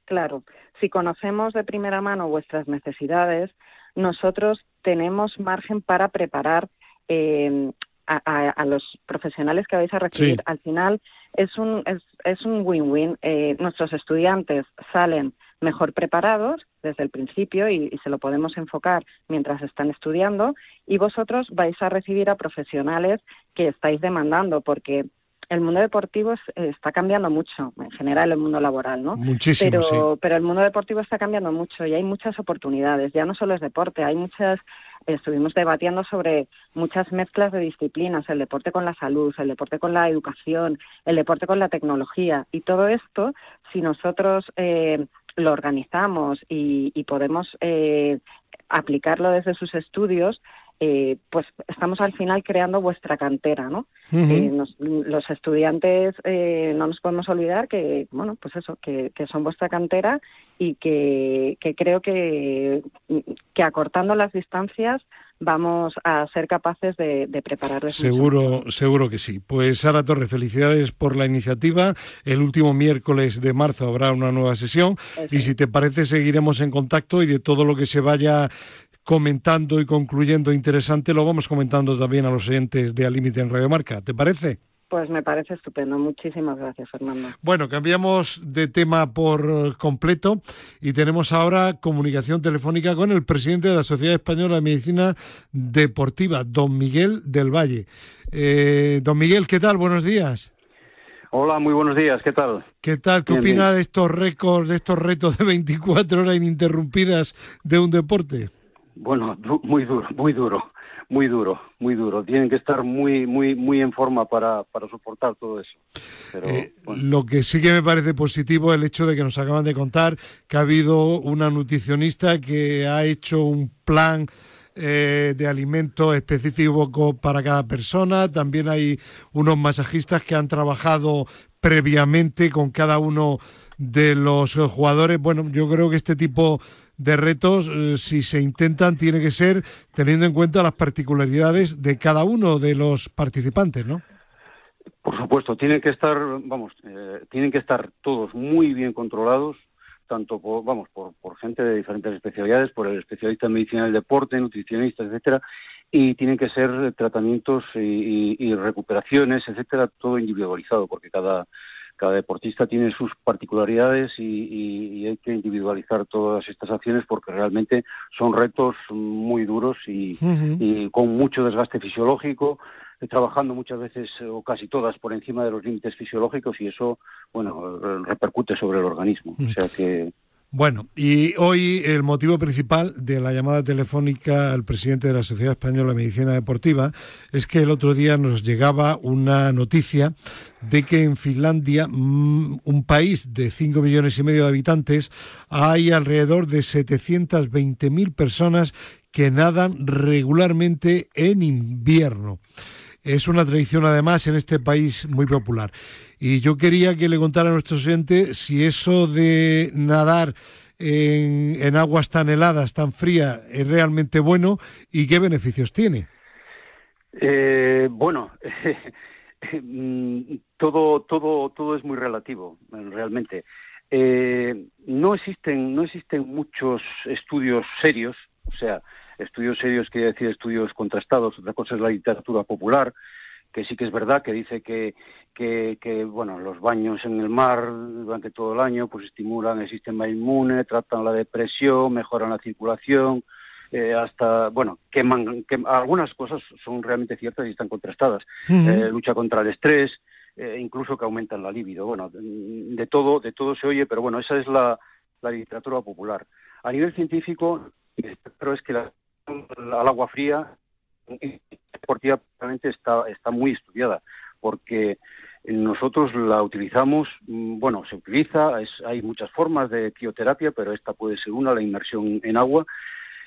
Claro, si conocemos de primera mano vuestras necesidades, nosotros tenemos margen para preparar eh, a, los profesionales que vais a recibir. Al final es un es, es un win-win. Eh, nuestros estudiantes salen mejor preparados desde el principio y, se lo podemos enfocar mientras están estudiando y vosotros vais a recibir a profesionales que estáis demandando porque el mundo deportivo está cambiando mucho, en general el mundo laboral, ¿no? Muchísimo, pero, pero el mundo deportivo está cambiando mucho y hay muchas oportunidades. Ya no solo es deporte, hay muchas estuvimos debatiendo sobre muchas mezclas de disciplinas, el deporte con la salud, el deporte con la educación, el deporte con la tecnología. Y todo esto, si nosotros eh, lo organizamos y, podemos eh, aplicarlo desde sus estudios, eh, pues estamos al final creando vuestra cantera, ¿no? Eh, los estudiantes eh, no nos podemos olvidar que, bueno, pues eso, que, son vuestra cantera y que, creo que, que acortando las distancias vamos a ser capaces de, de prepararles. Seguro, seguro que sí. Pues Sara Torre, felicidades por la iniciativa. El último miércoles de marzo habrá una nueva sesión y si te parece seguiremos en contacto y de todo lo que se vaya comentando y concluyendo interesante, lo vamos comentando también a los oyentes de Al Límite en Radio Marca. ¿Te parece? Pues me parece estupendo. Muchísimas gracias, Fernando. Bueno, cambiamos de tema por completo y tenemos ahora comunicación telefónica con el presidente de la Sociedad Española de Medicina Deportiva, don Miguel del Valle. Eh, don Miguel, ¿qué tal? Buenos días. Hola, muy buenos días. ¿Qué tal? ¿Qué tal? ¿Qué opina de estos récords, de estos retos de 24 horas ininterrumpidas de un deporte? Bueno, muy duro, muy duro, muy duro, muy duro. Tienen que estar muy, muy, muy en forma para, para soportar todo eso. Eh, lo que sí que me parece positivo es el hecho de que nos acaban de contar que ha habido una nutricionista que ha hecho un plan eh, de alimento específico para cada persona. También hay unos masajistas que han trabajado previamente con cada uno de los jugadores. Bueno, yo creo que este tipo de retos, eh, si se intentan, tiene que ser teniendo en cuenta las particularidades de cada uno de los participantes, ¿no? Por supuesto, tienen que estar, vamos, eh, tienen que estar todos muy bien controlados, tanto por, vamos, por, por gente de diferentes especialidades, por el especialista en medicina del deporte, nutricionistas, etcétera, y tienen que ser tratamientos y, y recuperaciones, etcétera, todo individualizado, porque cada cada deportista tiene sus particularidades y, hay que individualizar todas estas acciones porque realmente son retos muy duros y, con mucho desgaste fisiológico, eh, trabajando muchas veces o casi todas por encima de los límites fisiológicos y eso, bueno, repercute sobre el organismo. O sea que bueno, y hoy el motivo principal de la llamada telefónica al presidente de la Sociedad Española de Medicina Deportiva es que el otro día nos llegaba una noticia de que en Finlandia, mm, un país de 5 millones y medio de habitantes, hay alrededor de 720.000 personas que nadan regularmente en invierno. Es una tradición además en este país muy popular. Y yo quería que le contara a nuestro oyente si eso de nadar en, aguas tan heladas, tan frías, es realmente bueno y qué beneficios tiene. Eh, bueno, *laughs* todo, todo, todo es muy relativo, realmente. Eh, no existen, no existen muchos estudios serios, o sea, estudios serios quiere decir estudios contrastados. Otra cosa es la literatura popular, que sí que es verdad que dice que, que, bueno, los baños en el mar durante todo el año pues estimulan el sistema inmune, tratan la depresión, mejoran la circulación, eh, hasta, bueno, queman, que algunas cosas son realmente ciertas y están contrastadas. Eh, lucha contra el estrés, eh, incluso que aumentan la libido. Bueno, de todo, de todo se oye, pero bueno, esa es la, la literatura popular. A nivel científico, pero es que la, al agua fría deportiva está, está muy estudiada, porque nosotros la utilizamos, mm, bueno, se utiliza, hay muchas formas de crioterapia, pero esta puede ser una, la inmersión en agua,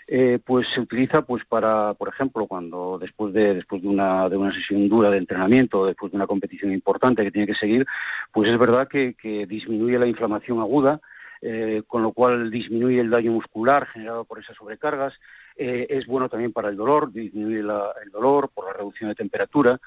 eh, pues se utiliza pues para, por ejemplo, cuando después de después de una de una sesión dura de entrenamiento, después de una competición importante que tiene que seguir, pues es verdad que, que disminuye la inflamación aguda, eh, con lo cual disminuye el daño muscular generado por esas sobrecargas, eh, es bueno también para el dolor, disminuye el dolor por la reducción de temperatura.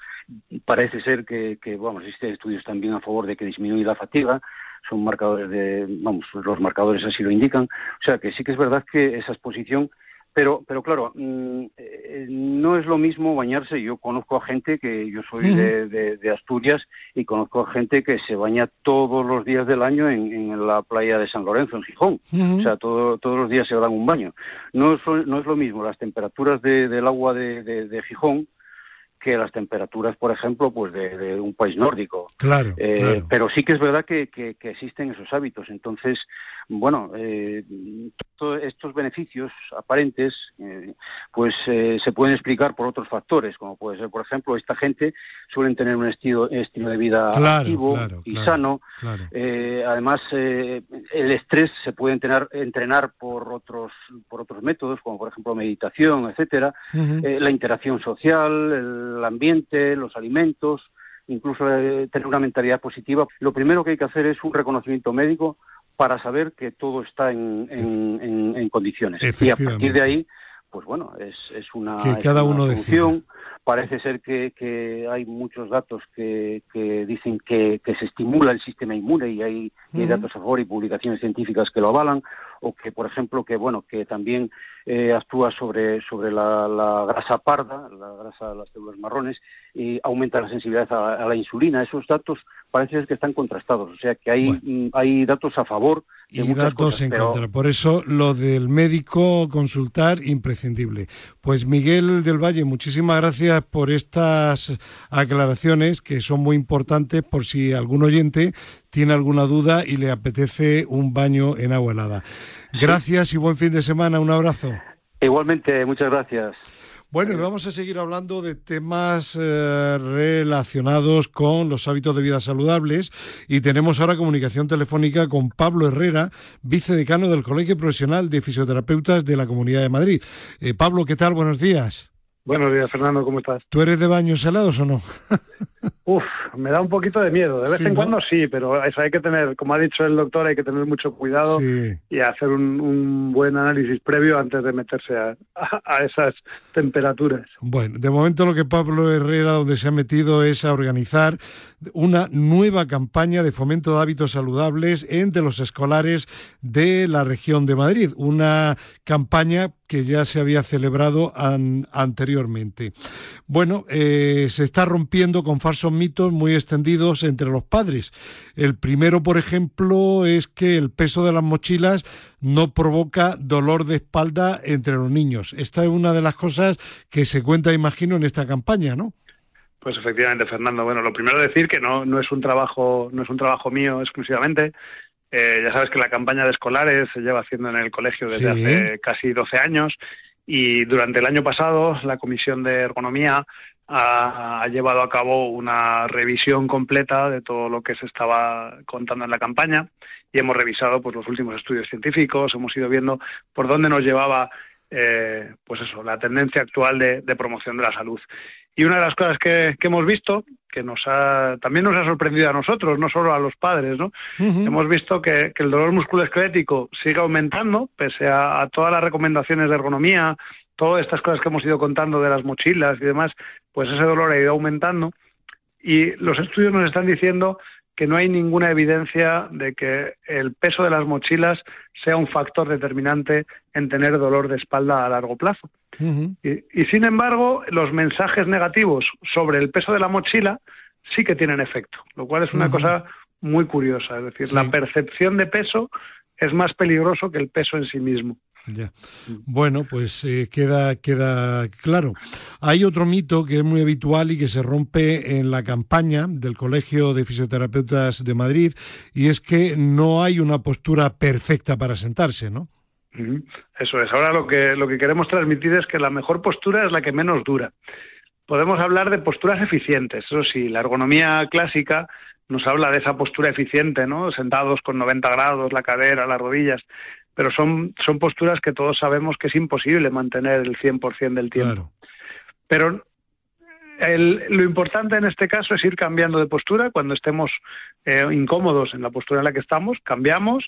Parece ser que, que, vamos, existen estudios también a favor de que disminuye la fatiga. Son marcadores de, vamos, los marcadores así lo indican. O sea que sí que es verdad que esa exposición pero, pero claro, mm, eh, no es lo mismo bañarse. Yo conozco a gente que yo soy de, Asturias y conozco a gente que se baña todos los días del año en, la playa de San Lorenzo, en Gijón. O sea, todos los días se dan un baño. No es, no es lo mismo las temperaturas del agua de, Gijón que las temperaturas, por ejemplo, pues de, un país nórdico. Claro, eh, Pero sí que es verdad que, que, existen esos hábitos. Entonces, bueno, eh, estos beneficios aparentes, eh, pues eh, se pueden explicar por otros factores, como puede ser, por ejemplo, esta gente suelen tener un estilo, estilo de vida activo y sano. además, el estrés se puede entrenar, entrenar por otros por otros métodos, como por ejemplo meditación, etcétera. la interacción social, el ambiente, los alimentos incluso tener una mentalidad positiva. Lo primero que hay que hacer es un reconocimiento médico para saber que todo está en, en, condiciones. Y a partir de ahí, pues bueno, es, es una, que cada uno solución. Parece ser que, que, hay muchos datos que, que dicen que, que, se estimula el sistema inmune y hay, hay, datos a favor y publicaciones científicas que lo avalan o que, por ejemplo, que bueno, que también eh, actúa sobre, sobre la, grasa parda, la grasa de las células marrones, y aumenta la sensibilidad a, la insulina. Esos datos parece ser que están contrastados, o sea que hay, mm, hay datos a favor y datos en contra. Por eso lo del médico consultar imprescindible. Pues Miguel del Valle, muchísimas gracias por estas aclaraciones que son muy importantes por si algún oyente tiene alguna duda y le apetece un baño en agua helada. Gracias y buen fin de semana. Un abrazo. Igualmente, muchas gracias. Bueno, y vamos a seguir hablando de temas eh, relacionados con los hábitos de vida saludables y tenemos ahora comunicación telefónica con Pablo Herrera, vicedecano del Colegio Profesional de Fisioterapeutas de la Comunidad de Madrid. Eh, Pablo, ¿qué tal? Buenos días. Buenos días, Fernando, ¿cómo estás? ¿Tú eres de baños helados o no? *laughs* Uf, me da un poquito de miedo. De vez Sí, en ¿no? cuando sí, pero eso hay que tener, como ha dicho el doctor, hay que tener mucho cuidado Sí. y hacer un, un buen análisis previo antes de meterse a, a- a esas temperaturas. Bueno, de momento lo que Pablo Herrera donde se ha metido es a organizar una nueva campaña de fomento de hábitos saludables entre los escolares de la región de Madrid, una campaña que ya se había celebrado an- anteriormente. Bueno, eh, se está rompiendo con falsos mitos muy extendidos entre los padres. El primero, por ejemplo, es que el peso de las mochilas no provoca dolor de espalda entre los niños. Esta es una de las cosas que se cuenta, imagino, en esta campaña, ¿no? Pues efectivamente, Fernando. Bueno, lo primero decir que no, no es un trabajo, no es un trabajo mío exclusivamente. Eh, ya sabes que la campaña de escolares se lleva haciendo en el colegio desde Sí. hace casi 12 años y durante el año pasado la Comisión de Ergonomía ha, ha llevado a cabo una revisión completa de todo lo que se estaba contando en la campaña y hemos revisado pues los últimos estudios científicos, hemos ido viendo por dónde nos llevaba eh, pues eso, la tendencia actual de, de promoción de la salud. Y una de las cosas que, que hemos visto, que nos ha, también nos ha sorprendido a nosotros, no solo a los padres, ¿no? Hemos visto que, que el dolor musculoesquelético sigue aumentando, pese a, a todas las recomendaciones de ergonomía, todas estas cosas que hemos ido contando de las mochilas y demás, pues ese dolor ha ido aumentando. Y los estudios nos están diciendo que no hay ninguna evidencia de que el peso de las mochilas sea un factor determinante en tener dolor de espalda a largo plazo. Y, y, sin embargo, los mensajes negativos sobre el peso de la mochila sí que tienen efecto, lo cual es una cosa muy curiosa. Es decir, Sí. la percepción de peso es más peligroso que el peso en sí mismo. Ya. Bueno, pues eh, queda, queda claro. Hay otro mito que es muy habitual y que se rompe en la campaña del Colegio de Fisioterapeutas de Madrid y es que no hay una postura perfecta para sentarse, ¿no? Eso es. Ahora lo que, lo que queremos transmitir es que la mejor postura es la que menos dura. Podemos hablar de posturas eficientes. Eso sí, la ergonomía clásica nos habla de esa postura eficiente, ¿no? Sentados con 90 grados, la cadera, las rodillas. Pero son, son posturas que todos sabemos que es imposible mantener el 100% del tiempo. Claro. Pero el- lo importante en este caso es ir cambiando de postura cuando estemos eh, incómodos en la postura en la que estamos, cambiamos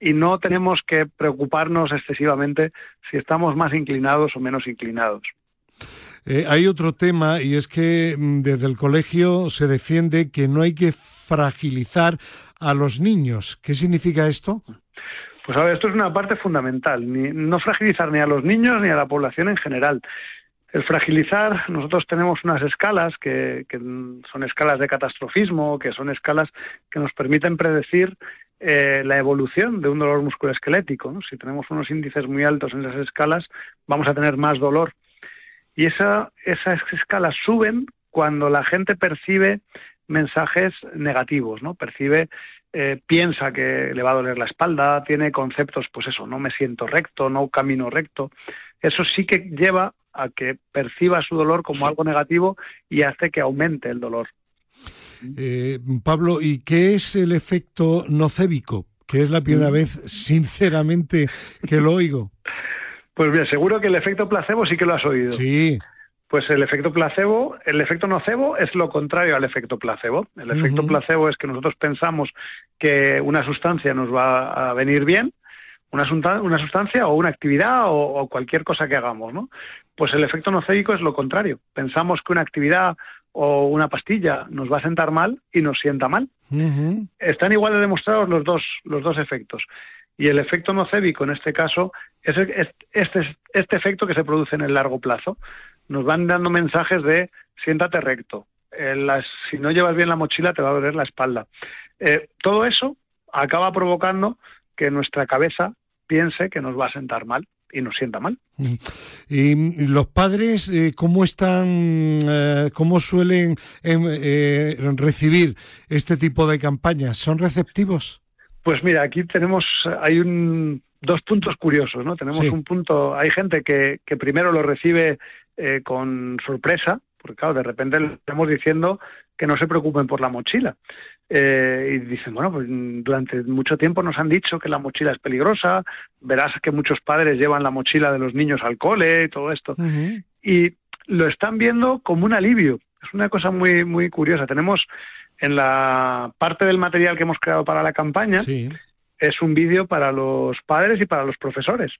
y no tenemos que preocuparnos excesivamente si estamos más inclinados o menos inclinados. Eh, hay otro tema y es que mm, desde el colegio se defiende que no hay que fragilizar a los niños. ¿Qué significa esto? Pues a ver, esto es una parte fundamental, ni, no fragilizar ni a los niños ni a la población en general. El fragilizar, nosotros tenemos unas escalas que, son escalas de catastrofismo, que son escalas que nos permiten predecir eh, la evolución de un dolor musculoesquelético. Si tenemos unos índices muy altos en esas escalas, vamos a tener más dolor. Y esa, esas escalas suben cuando la gente percibe mensajes negativos, ¿no? Percibe, eh, piensa que le va a doler la espalda, tiene conceptos, pues eso, no me siento recto, no camino recto. Eso sí que lleva a que perciba su dolor como algo negativo y hace que aumente el dolor. Eh, Pablo, ¿y qué es el efecto nocébico? Que es la primera vez, sinceramente, que lo oigo. Pues bien, seguro que el efecto placebo sí que lo has oído. Sí. Pues el efecto placebo, el efecto nocebo es lo contrario al efecto placebo. El efecto placebo es que nosotros pensamos que una sustancia nos va a venir bien, una, sustancia o una actividad o, o cualquier cosa que hagamos, ¿no? Pues el efecto nocébico es lo contrario. Pensamos que una actividad o una pastilla nos va a sentar mal y nos sienta mal. Están igual de demostrados los dos, los dos efectos. Y el efecto nocébico, en este caso, es el- es este, este efecto que se produce en el largo plazo. Nos van dando mensajes de siéntate recto. Eh, las- si no llevas bien la mochila, te va a doler la espalda. Eh, todo eso acaba provocando que nuestra cabeza piense que nos va a sentar mal y nos sienta mal. Mm. Y mm, los padres, eh, ¿cómo están, eh, cómo suelen em, eh, recibir este tipo de campañas? ¿Son receptivos? Pues mira, aquí tenemos, hay un, dos puntos curiosos, ¿no? Tenemos un punto, hay gente que, que primero lo recibe eh, con sorpresa, porque claro, de repente le estamos diciendo que no se preocupen por la mochila. Eh, y dicen, bueno, pues durante mucho tiempo nos han dicho que la mochila es peligrosa, verás que muchos padres llevan la mochila de los niños al cole y todo esto. Y lo están viendo como un alivio. Es una cosa muy, muy curiosa. Tenemos en la parte del material que hemos creado para la campaña, es un vídeo para los padres y para los profesores,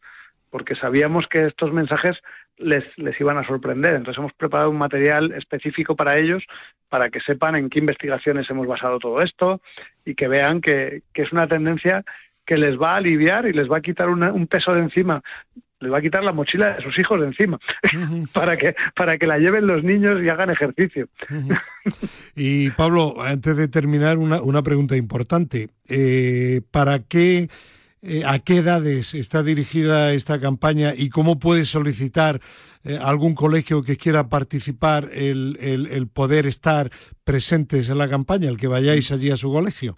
porque sabíamos que estos mensajes les, les iban a sorprender. Entonces hemos preparado un material específico para ellos, para que sepan en qué investigaciones hemos basado todo esto y que vean que, que es una tendencia que les va a aliviar y les va a quitar un peso de encima les va a quitar la mochila de sus hijos de encima *laughs* para que para que la lleven los niños y hagan ejercicio. y Pablo, antes de terminar, una, una pregunta importante. Eh, ¿Para qué, eh, a qué edades está dirigida esta campaña y cómo puede solicitar eh, algún colegio que quiera participar el, el, el poder estar presentes en la campaña, el que vayáis allí a su colegio?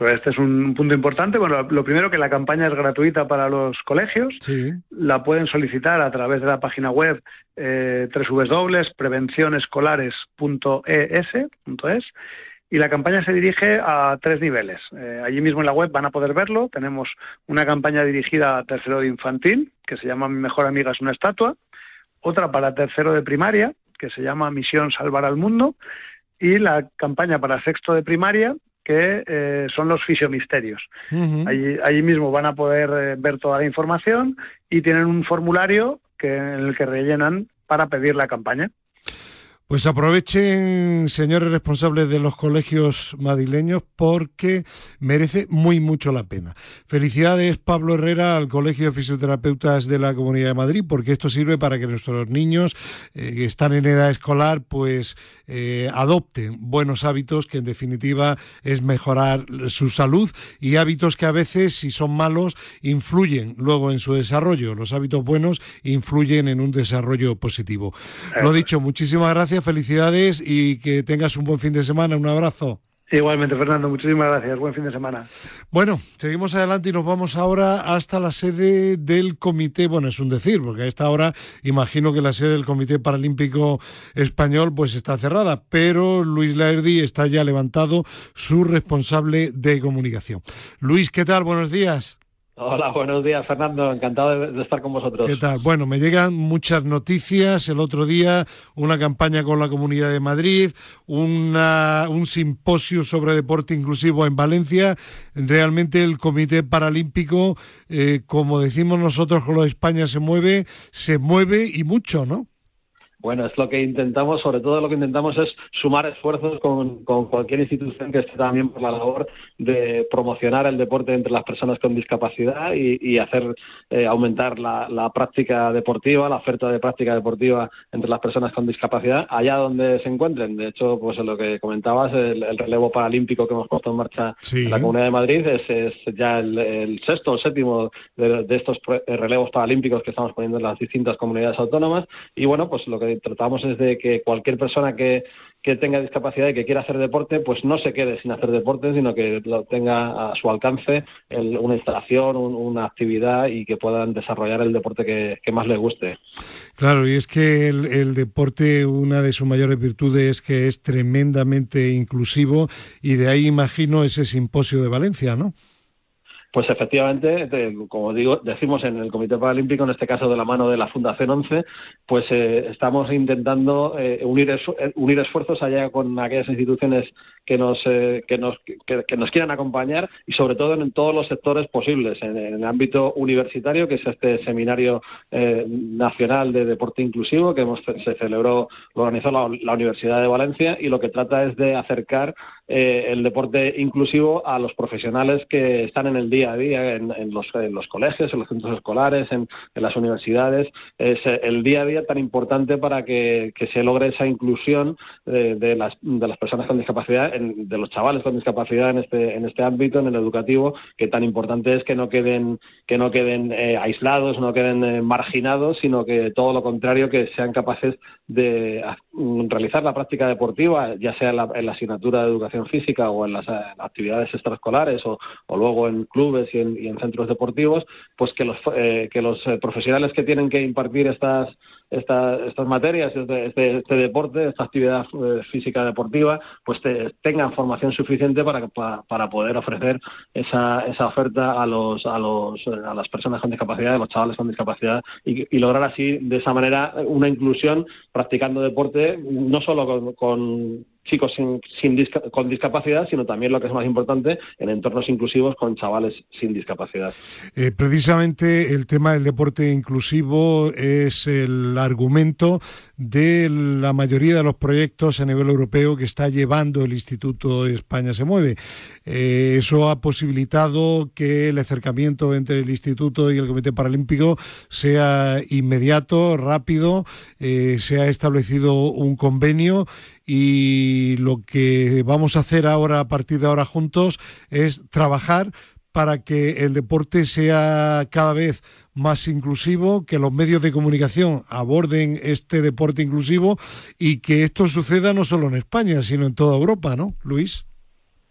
Pues este es un punto importante. Bueno, lo primero que la campaña es gratuita para los colegios. La pueden solicitar a través de la página web eh, www.prevencionescolares.es. Y la campaña se dirige a tres niveles. Eh, allí mismo en la web van a poder verlo. Tenemos una campaña dirigida a tercero de infantil, que se llama Mi mejor amiga es una estatua. Otra para tercero de primaria, que se llama Misión Salvar al Mundo. Y la campaña para sexto de primaria, que eh, son los fisiomisterios. allí, mismo van a poder eh, ver toda la información y tienen un formulario que, en el que rellenan para pedir la campaña. Pues aprovechen, señores responsables de los colegios madrileños, porque merece muy mucho la pena. Felicidades, Pablo Herrera, al Colegio de Fisioterapeutas de la Comunidad de Madrid, porque esto sirve para que nuestros niños eh, que están en edad escolar, pues eh, adopten buenos hábitos, que en definitiva es mejorar su salud y hábitos que a veces, si son malos, influyen luego en su desarrollo. Los hábitos buenos influyen en un desarrollo positivo. Lo dicho, muchísimas gracias felicidades y que tengas un buen fin de semana. Un abrazo. Igualmente, Fernando, muchísimas gracias. Buen fin de semana. Bueno, seguimos adelante y nos vamos ahora hasta la sede del comité. Bueno, es un decir, porque a esta hora imagino que la sede del Comité Paralímpico Español pues está cerrada, pero Luis Laerdi está ya levantado, su responsable de comunicación. Luis, ¿qué tal? Buenos días. Hola, buenos días, Fernando. Encantado de, estar con vosotros. ¿Qué tal? Bueno, me llegan muchas noticias. El otro día, una campaña con la Comunidad de Madrid, una, un simposio sobre deporte inclusivo en Valencia. Realmente el Comité Paralímpico, eh, como decimos nosotros con lo de España se mueve, se mueve y mucho, ¿no? Bueno, es lo que intentamos, sobre todo lo que intentamos es sumar esfuerzos con, cualquier institución que esté también por la labor de promocionar el deporte entre las personas con discapacidad y, hacer eh, aumentar la, práctica deportiva, la oferta de práctica deportiva entre las personas con discapacidad allá donde se encuentren. De hecho, pues en lo que comentabas, el, relevo paralímpico que hemos puesto en marcha en la Comunidad de Madrid es, ya el, sexto o séptimo de, de estos relevos paralímpicos que estamos poniendo en las distintas comunidades autónomas y bueno, pues lo que tratamos es de que cualquier persona que, tenga discapacidad y que quiera hacer deporte, pues no se quede sin hacer deporte, sino que lo tenga a su alcance una instalación, una actividad y que puedan desarrollar el deporte que, más les guste. Claro, y es que el, el, deporte, una de sus mayores virtudes es que es tremendamente inclusivo y de ahí imagino ese simposio de Valencia, ¿no? Pues efectivamente, como digo, decimos en el Comité Paralímpico, en este caso de la mano de la Fundación 11, pues eh, estamos intentando eh, unir, eh, unir esfuerzos allá con aquellas instituciones que nos, que nos, que, nos quieran acompañar y sobre todo en, todos los sectores posibles, en, el ámbito universitario, que es este seminario nacional de deporte inclusivo que hemos, se celebró, lo organizó la, la Universidad de Valencia y lo que trata es de acercar el deporte inclusivo a los profesionales que están en el día día a día en, los, los, colegios, en los centros escolares, en, las universidades. Es el día a día tan importante para que, se logre esa inclusión de, las, de las personas con discapacidad, de los chavales con discapacidad en este, en este ámbito, en el educativo, que tan importante es que no queden, que no queden eh, aislados, no queden eh, marginados, sino que todo lo contrario, que sean capaces de realizar la práctica deportiva, ya sea en la, asignatura de educación física o en las, eh, actividades extraescolares o, luego en clubes y en, centros deportivos, pues que los, eh, que los profesionales que tienen que impartir estas estas materias, este, este, este, deporte, esta actividad eh, física deportiva, pues tengan formación suficiente para, para, poder ofrecer esa, esa oferta a los, a los a las personas con discapacidad, a los chavales con discapacidad y, lograr así de esa manera una inclusión practicando deporte no solo con chicos sin, con discapacidad, sino también lo que es más importante, en entornos inclusivos con chavales sin discapacidad. Eh, precisamente el tema del deporte inclusivo es el argumento de la mayoría de los proyectos a nivel europeo que está llevando el Instituto España se mueve. Eh, eso ha posibilitado que el acercamiento entre el Instituto y el Comité Paralímpico sea inmediato, rápido, eh, se ha establecido un convenio y lo que vamos a hacer ahora a partir de ahora juntos es trabajar para que el deporte sea cada vez más inclusivo, que los medios de comunicación aborden este deporte inclusivo y que esto suceda no solo en España, sino en toda Europa, ¿no, Luis?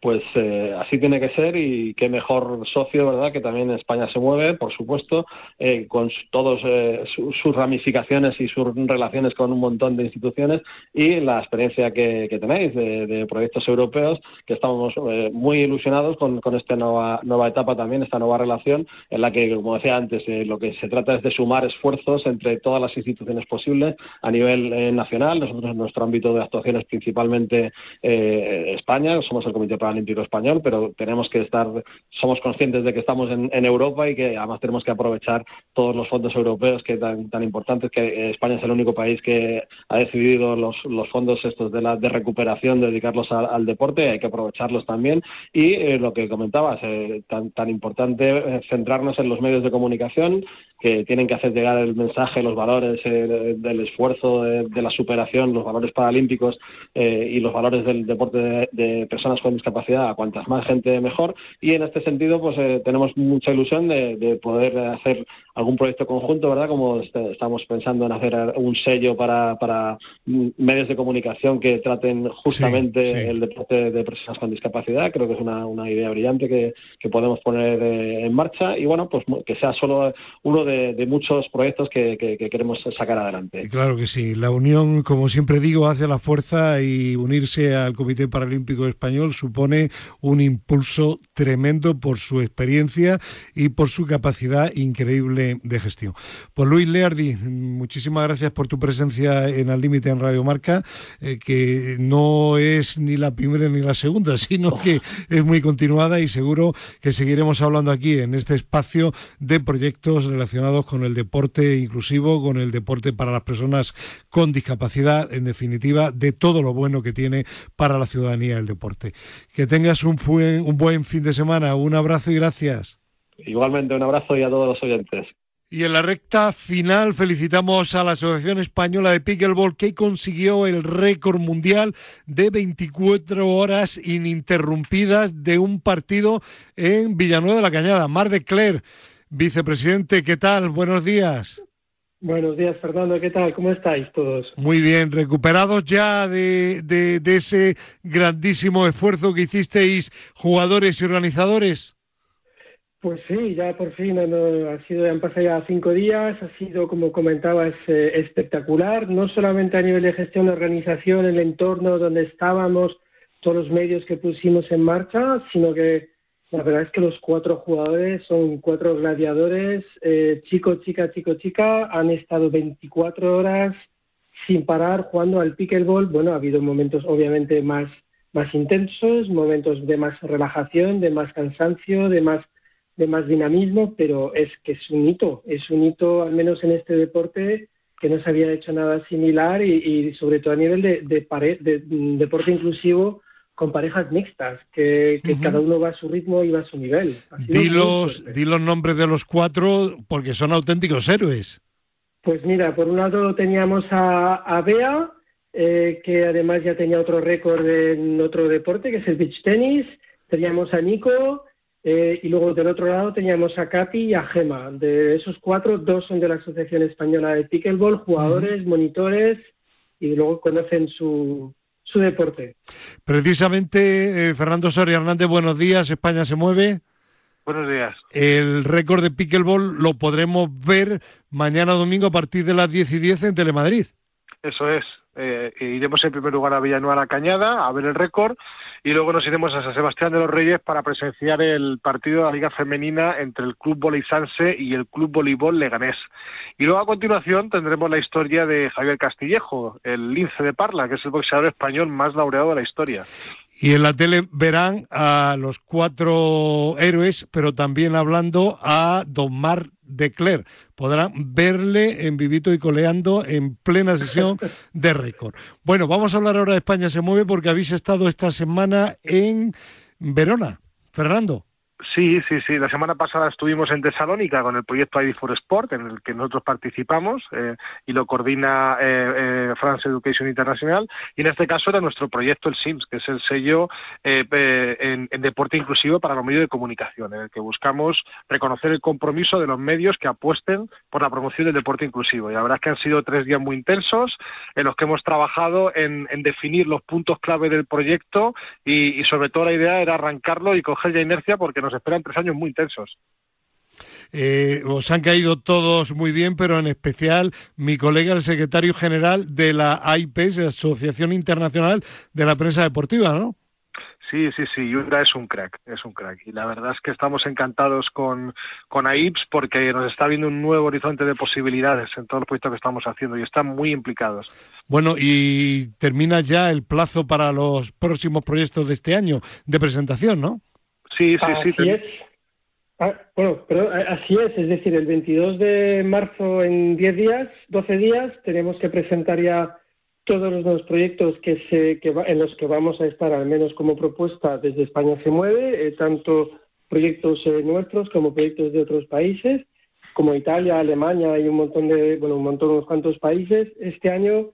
Pues eh, así tiene que ser y qué mejor socio, ¿verdad? Que también España se mueve, por supuesto, eh, con todas eh, sus ramificaciones y sus relaciones con un montón de instituciones y la experiencia que, tenéis de, proyectos europeos, que estamos muy ilusionados con, esta nueva, etapa también, esta nueva relación, en la que, como decía antes, lo que se trata es de sumar esfuerzos entre todas las instituciones posibles a nivel nacional. Nosotros en nuestro ámbito de actuación es principalmente España, somos el Comité Olímpico Español, pero tenemos que estar, somos conscientes de que estamos en, Europa y que además tenemos que aprovechar todos los fondos europeos que tan, tan importantes, que España es el único país que ha decidido los, fondos estos de la recuperación, dedicarlos al deporte, hay que aprovecharlos también. Y eh, lo que comentabas, eh, tan, tan importante eh, centrarnos en los medios de comunicación, que tienen que hacer llegar el mensaje, los valores del esfuerzo, de, la superación, los valores paralímpicos y los valores del deporte de, personas con discapacidad a cuantas más gente mejor. Y en este sentido, pues eh, tenemos mucha ilusión de, poder hacer algún proyecto conjunto, ¿verdad? Como este, estamos pensando en hacer un sello para, para medios de comunicación que traten justamente el deporte de personas con discapacidad. Creo que es una, una idea brillante que, que podemos poner en marcha y bueno, pues que sea solo uno de de, muchos proyectos que, queremos sacar adelante. Claro que sí. La unión, como siempre digo, hace la fuerza y unirse al Comité Paralímpico Español supone un impulso tremendo por su experiencia y por su capacidad increíble de gestión. Pues Luis Leardi, muchísimas gracias por tu presencia en Al Límite en Radio Marca, eh, que no es ni la primera ni la segunda, *laughs* sino que es muy continuada y seguro que seguiremos hablando aquí en este espacio de proyectos relacionados con el deporte inclusivo, con el deporte para las personas con discapacidad, en definitiva, de todo lo bueno que tiene para la ciudadanía el deporte. Que tengas un buen, un buen fin de semana, un abrazo y gracias. Igualmente, un abrazo y a todos los oyentes. Y en la recta final felicitamos a la Asociación Española de Pickleball que consiguió el récord mundial de 24 horas ininterrumpidas de un partido en Villanueva de la Cañada. Mar de Cler Vicepresidente, ¿qué tal? Buenos días. Buenos días, Fernando. ¿Qué tal? ¿Cómo estáis todos? Muy bien. ¿Recuperados ya de, de, ese grandísimo esfuerzo que hicisteis jugadores y organizadores? Pues sí, ya por fin ha sido, han pasado ya cinco días, ha sido, como comentabas, eh, espectacular, no solamente a nivel de gestión de organización, el entorno donde estábamos, todos los medios que pusimos en marcha, sino que la verdad es que los cuatro jugadores son cuatro gladiadores, eh, chico, chica, chico, chica, han estado 24 horas sin parar jugando al pickleball. Bueno, ha habido momentos obviamente más, más intensos, momentos de más relajación, de más cansancio, de más, de más dinamismo, pero es que es un hito, es un hito al menos en este deporte que no se había hecho nada similar y, sobre todo a nivel de, de, de deporte inclusivo con parejas mixtas, que, cada uno va a su ritmo y va a su nivel. Di los, di los nombres de los cuatro porque son auténticos héroes. Pues mira, por un lado teníamos a, Bea, eh, que además ya tenía otro récord en otro deporte, que es el beach tenis. Teníamos a Nico, eh, y luego del otro lado teníamos a Katy y a Gema. De esos cuatro, dos son de la Asociación Española de Pickleball, jugadores, monitores, y luego conocen su, su deporte. Precisamente, eh, Fernando Soria Hernández, buenos días, España se mueve. Buenos días. El récord de pickleball lo podremos ver mañana domingo a partir de las 10 y 10 en Telemadrid. Eso es. Eh, iremos en primer lugar a Villanueva la Cañada a ver el récord y luego nos iremos a San Sebastián de los Reyes para presenciar el partido de la Liga Femenina entre el Club Sanse y el Club Voleibol Leganés. Y luego a continuación tendremos la historia de Javier Castillejo, el lince de Parla, que es el boxeador español más laureado de la historia. Y en la tele verán a los cuatro héroes, pero también hablando a Don Mar de Cler. Podrán verle en vivito y coleando en plena sesión de récord. Bueno, vamos a hablar ahora de España se mueve porque habéis estado esta semana en Verona. Fernando. Sí, sí, sí. La semana pasada estuvimos en Tesalónica con el proyecto ID for Sport, en el que nosotros participamos eh, y lo coordina eh, eh, France Education International. Y en este caso era nuestro proyecto, el SIMS, que es el sello en, deporte inclusivo para los medios de comunicación, en el que buscamos reconocer el compromiso de los medios que apuesten por la promoción del deporte inclusivo. Y la verdad es que han sido tres días muy intensos en los que hemos trabajado en, definir los puntos clave del proyecto y, y sobre todo la idea era arrancarlo y coger ya inercia porque nos esperan tres años muy intensos. Eh, os han caído todos muy bien, pero en especial mi colega, el secretario general de la AIPES, Asociación Internacional de la Prensa Deportiva, ¿no? Sí, sí, sí, Yura es un crack, es un crack. Y la verdad es que estamos encantados con, con AIPS porque nos está viendo un nuevo horizonte de posibilidades en todos los proyectos que estamos haciendo y están muy implicados. Bueno, y termina ya el plazo para los próximos proyectos de este año de presentación, ¿no? Sí, sí, sí. Así es. Ah, bueno, pero eh, así es, es decir, el 22 de marzo en 10 días, 12 días, tenemos que presentar ya todos los nuevos proyectos que se, que en los que vamos a estar, al menos como propuesta, desde España se mueve, eh, tanto proyectos eh, nuestros como proyectos de otros países, como Italia, Alemania y un montón de, bueno, un montón, unos cuantos países. Este año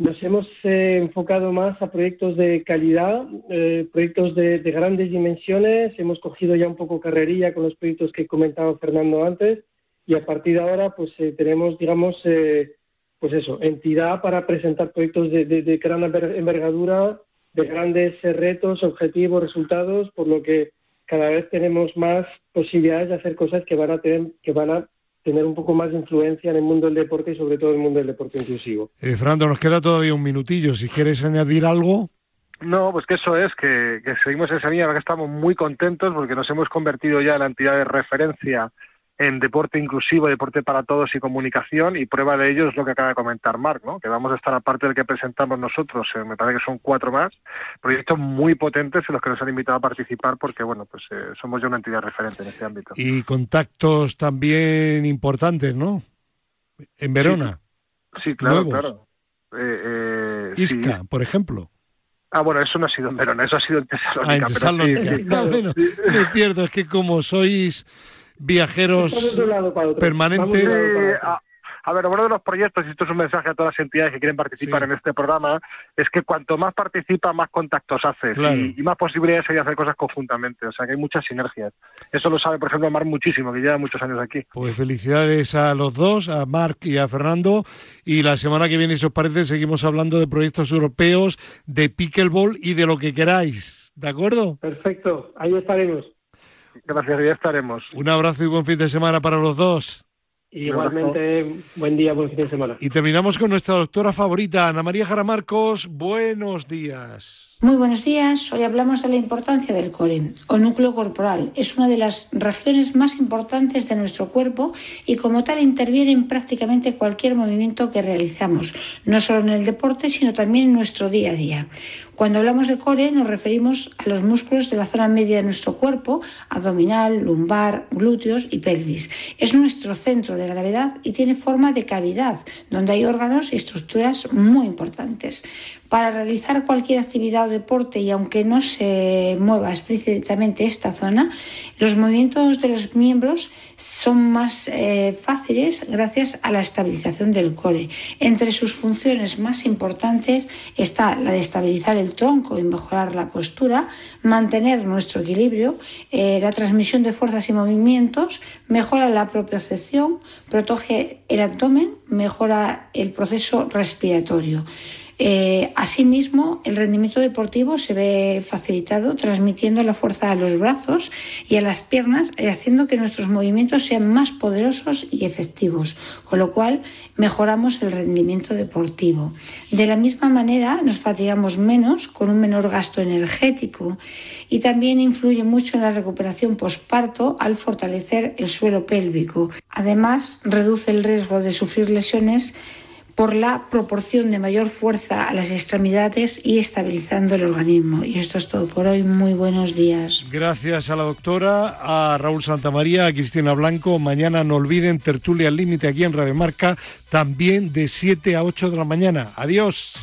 nos hemos eh, enfocado más a proyectos de calidad, eh, proyectos de, grandes dimensiones. Hemos cogido ya un poco carrería con los proyectos que comentaba Fernando antes y a partir de ahora pues eh, tenemos, digamos, pues eso, entidad para presentar proyectos de, de gran envergadura, de grandes retos, objetivos, resultados, por lo que cada vez tenemos más posibilidades de hacer cosas que van a tener, que van a tener un poco más de influencia en el mundo del deporte y sobre todo en el mundo del deporte inclusivo. Eh, Fernando, nos queda todavía un minutillo. Si quieres añadir algo. No, pues que eso es, que, seguimos en esa línea, que estamos muy contentos porque nos hemos convertido ya en la entidad de referencia en deporte inclusivo, deporte para todos y comunicación, y prueba de ello es lo que acaba de comentar Marc, ¿no? que vamos a estar aparte del que presentamos nosotros, eh, me parece que son cuatro más, proyectos muy potentes en los que nos han invitado a participar porque, bueno, pues eh, somos ya una entidad referente en este ámbito. Y contactos también importantes, ¿no? En Verona. Sí, claro, claro. Eh, Isca, por ejemplo. Ah, bueno, eso no ha sido en Verona, eso ha sido en Tesalónica. Ah, en Tesalónica. Ah, *laughs* bueno, *laughs* me pierdo, es que como sois viajeros permanentes. A, ver, uno de los proyectos, y esto es un mensaje a todas las entidades que quieren participar en este programa, es que cuanto más participa, más contactos haces y, más posibilidades hay de hacer cosas conjuntamente. O sea, que hay muchas sinergias. Eso lo sabe, por ejemplo, Marc muchísimo, que lleva muchos años aquí. Pues felicidades a los dos, a Marc y a Fernando. Y la semana que viene, si os parece, seguimos hablando de proyectos europeos, de pickleball y de lo que queráis. ¿De acuerdo? Perfecto, ahí estaremos. Gracias, ya estaremos. Un abrazo y buen fin de semana para los dos. Igualmente, buen día, buen fin de semana. Y terminamos con nuestra doctora favorita, Ana María Jaramarcos. Buenos días. Muy buenos días. Hoy hablamos de la importancia del core o núcleo corporal. Es una de las regiones más importantes de nuestro cuerpo y como tal interviene en prácticamente cualquier movimiento que realizamos, no solo en el deporte, sino también en nuestro día a día. Cuando hablamos de core nos referimos a los músculos de la zona media de nuestro cuerpo, abdominal, lumbar, glúteos y pelvis. Es nuestro centro de gravedad y tiene forma de cavidad, donde hay órganos y estructuras muy importantes. Para realizar cualquier actividad o deporte y aunque no se mueva explícitamente esta zona, los movimientos de los miembros son más eh, fáciles gracias a la estabilización del core. Entre sus funciones más importantes está la de estabilizar el tronco y mejorar la postura, mantener nuestro equilibrio, eh, la transmisión de fuerzas y movimientos, mejora la propiocepción, protege el abdomen, mejora el proceso respiratorio. Eh, asimismo, el rendimiento deportivo se ve facilitado transmitiendo la fuerza a los brazos y a las piernas, y haciendo que nuestros movimientos sean más poderosos y efectivos, con lo cual mejoramos el rendimiento deportivo. De la misma manera, nos fatigamos menos con un menor gasto energético y también influye mucho en la recuperación posparto al fortalecer el suelo pélvico. Además, reduce el riesgo de sufrir lesiones por la proporción de mayor fuerza a las extremidades y estabilizando el organismo. Y esto es todo por hoy. Muy buenos días. Gracias a la doctora, a Raúl Santamaría, a Cristina Blanco. Mañana no olviden tertulia al límite aquí en Radio Marca, también de 7 a 8 de la mañana. Adiós.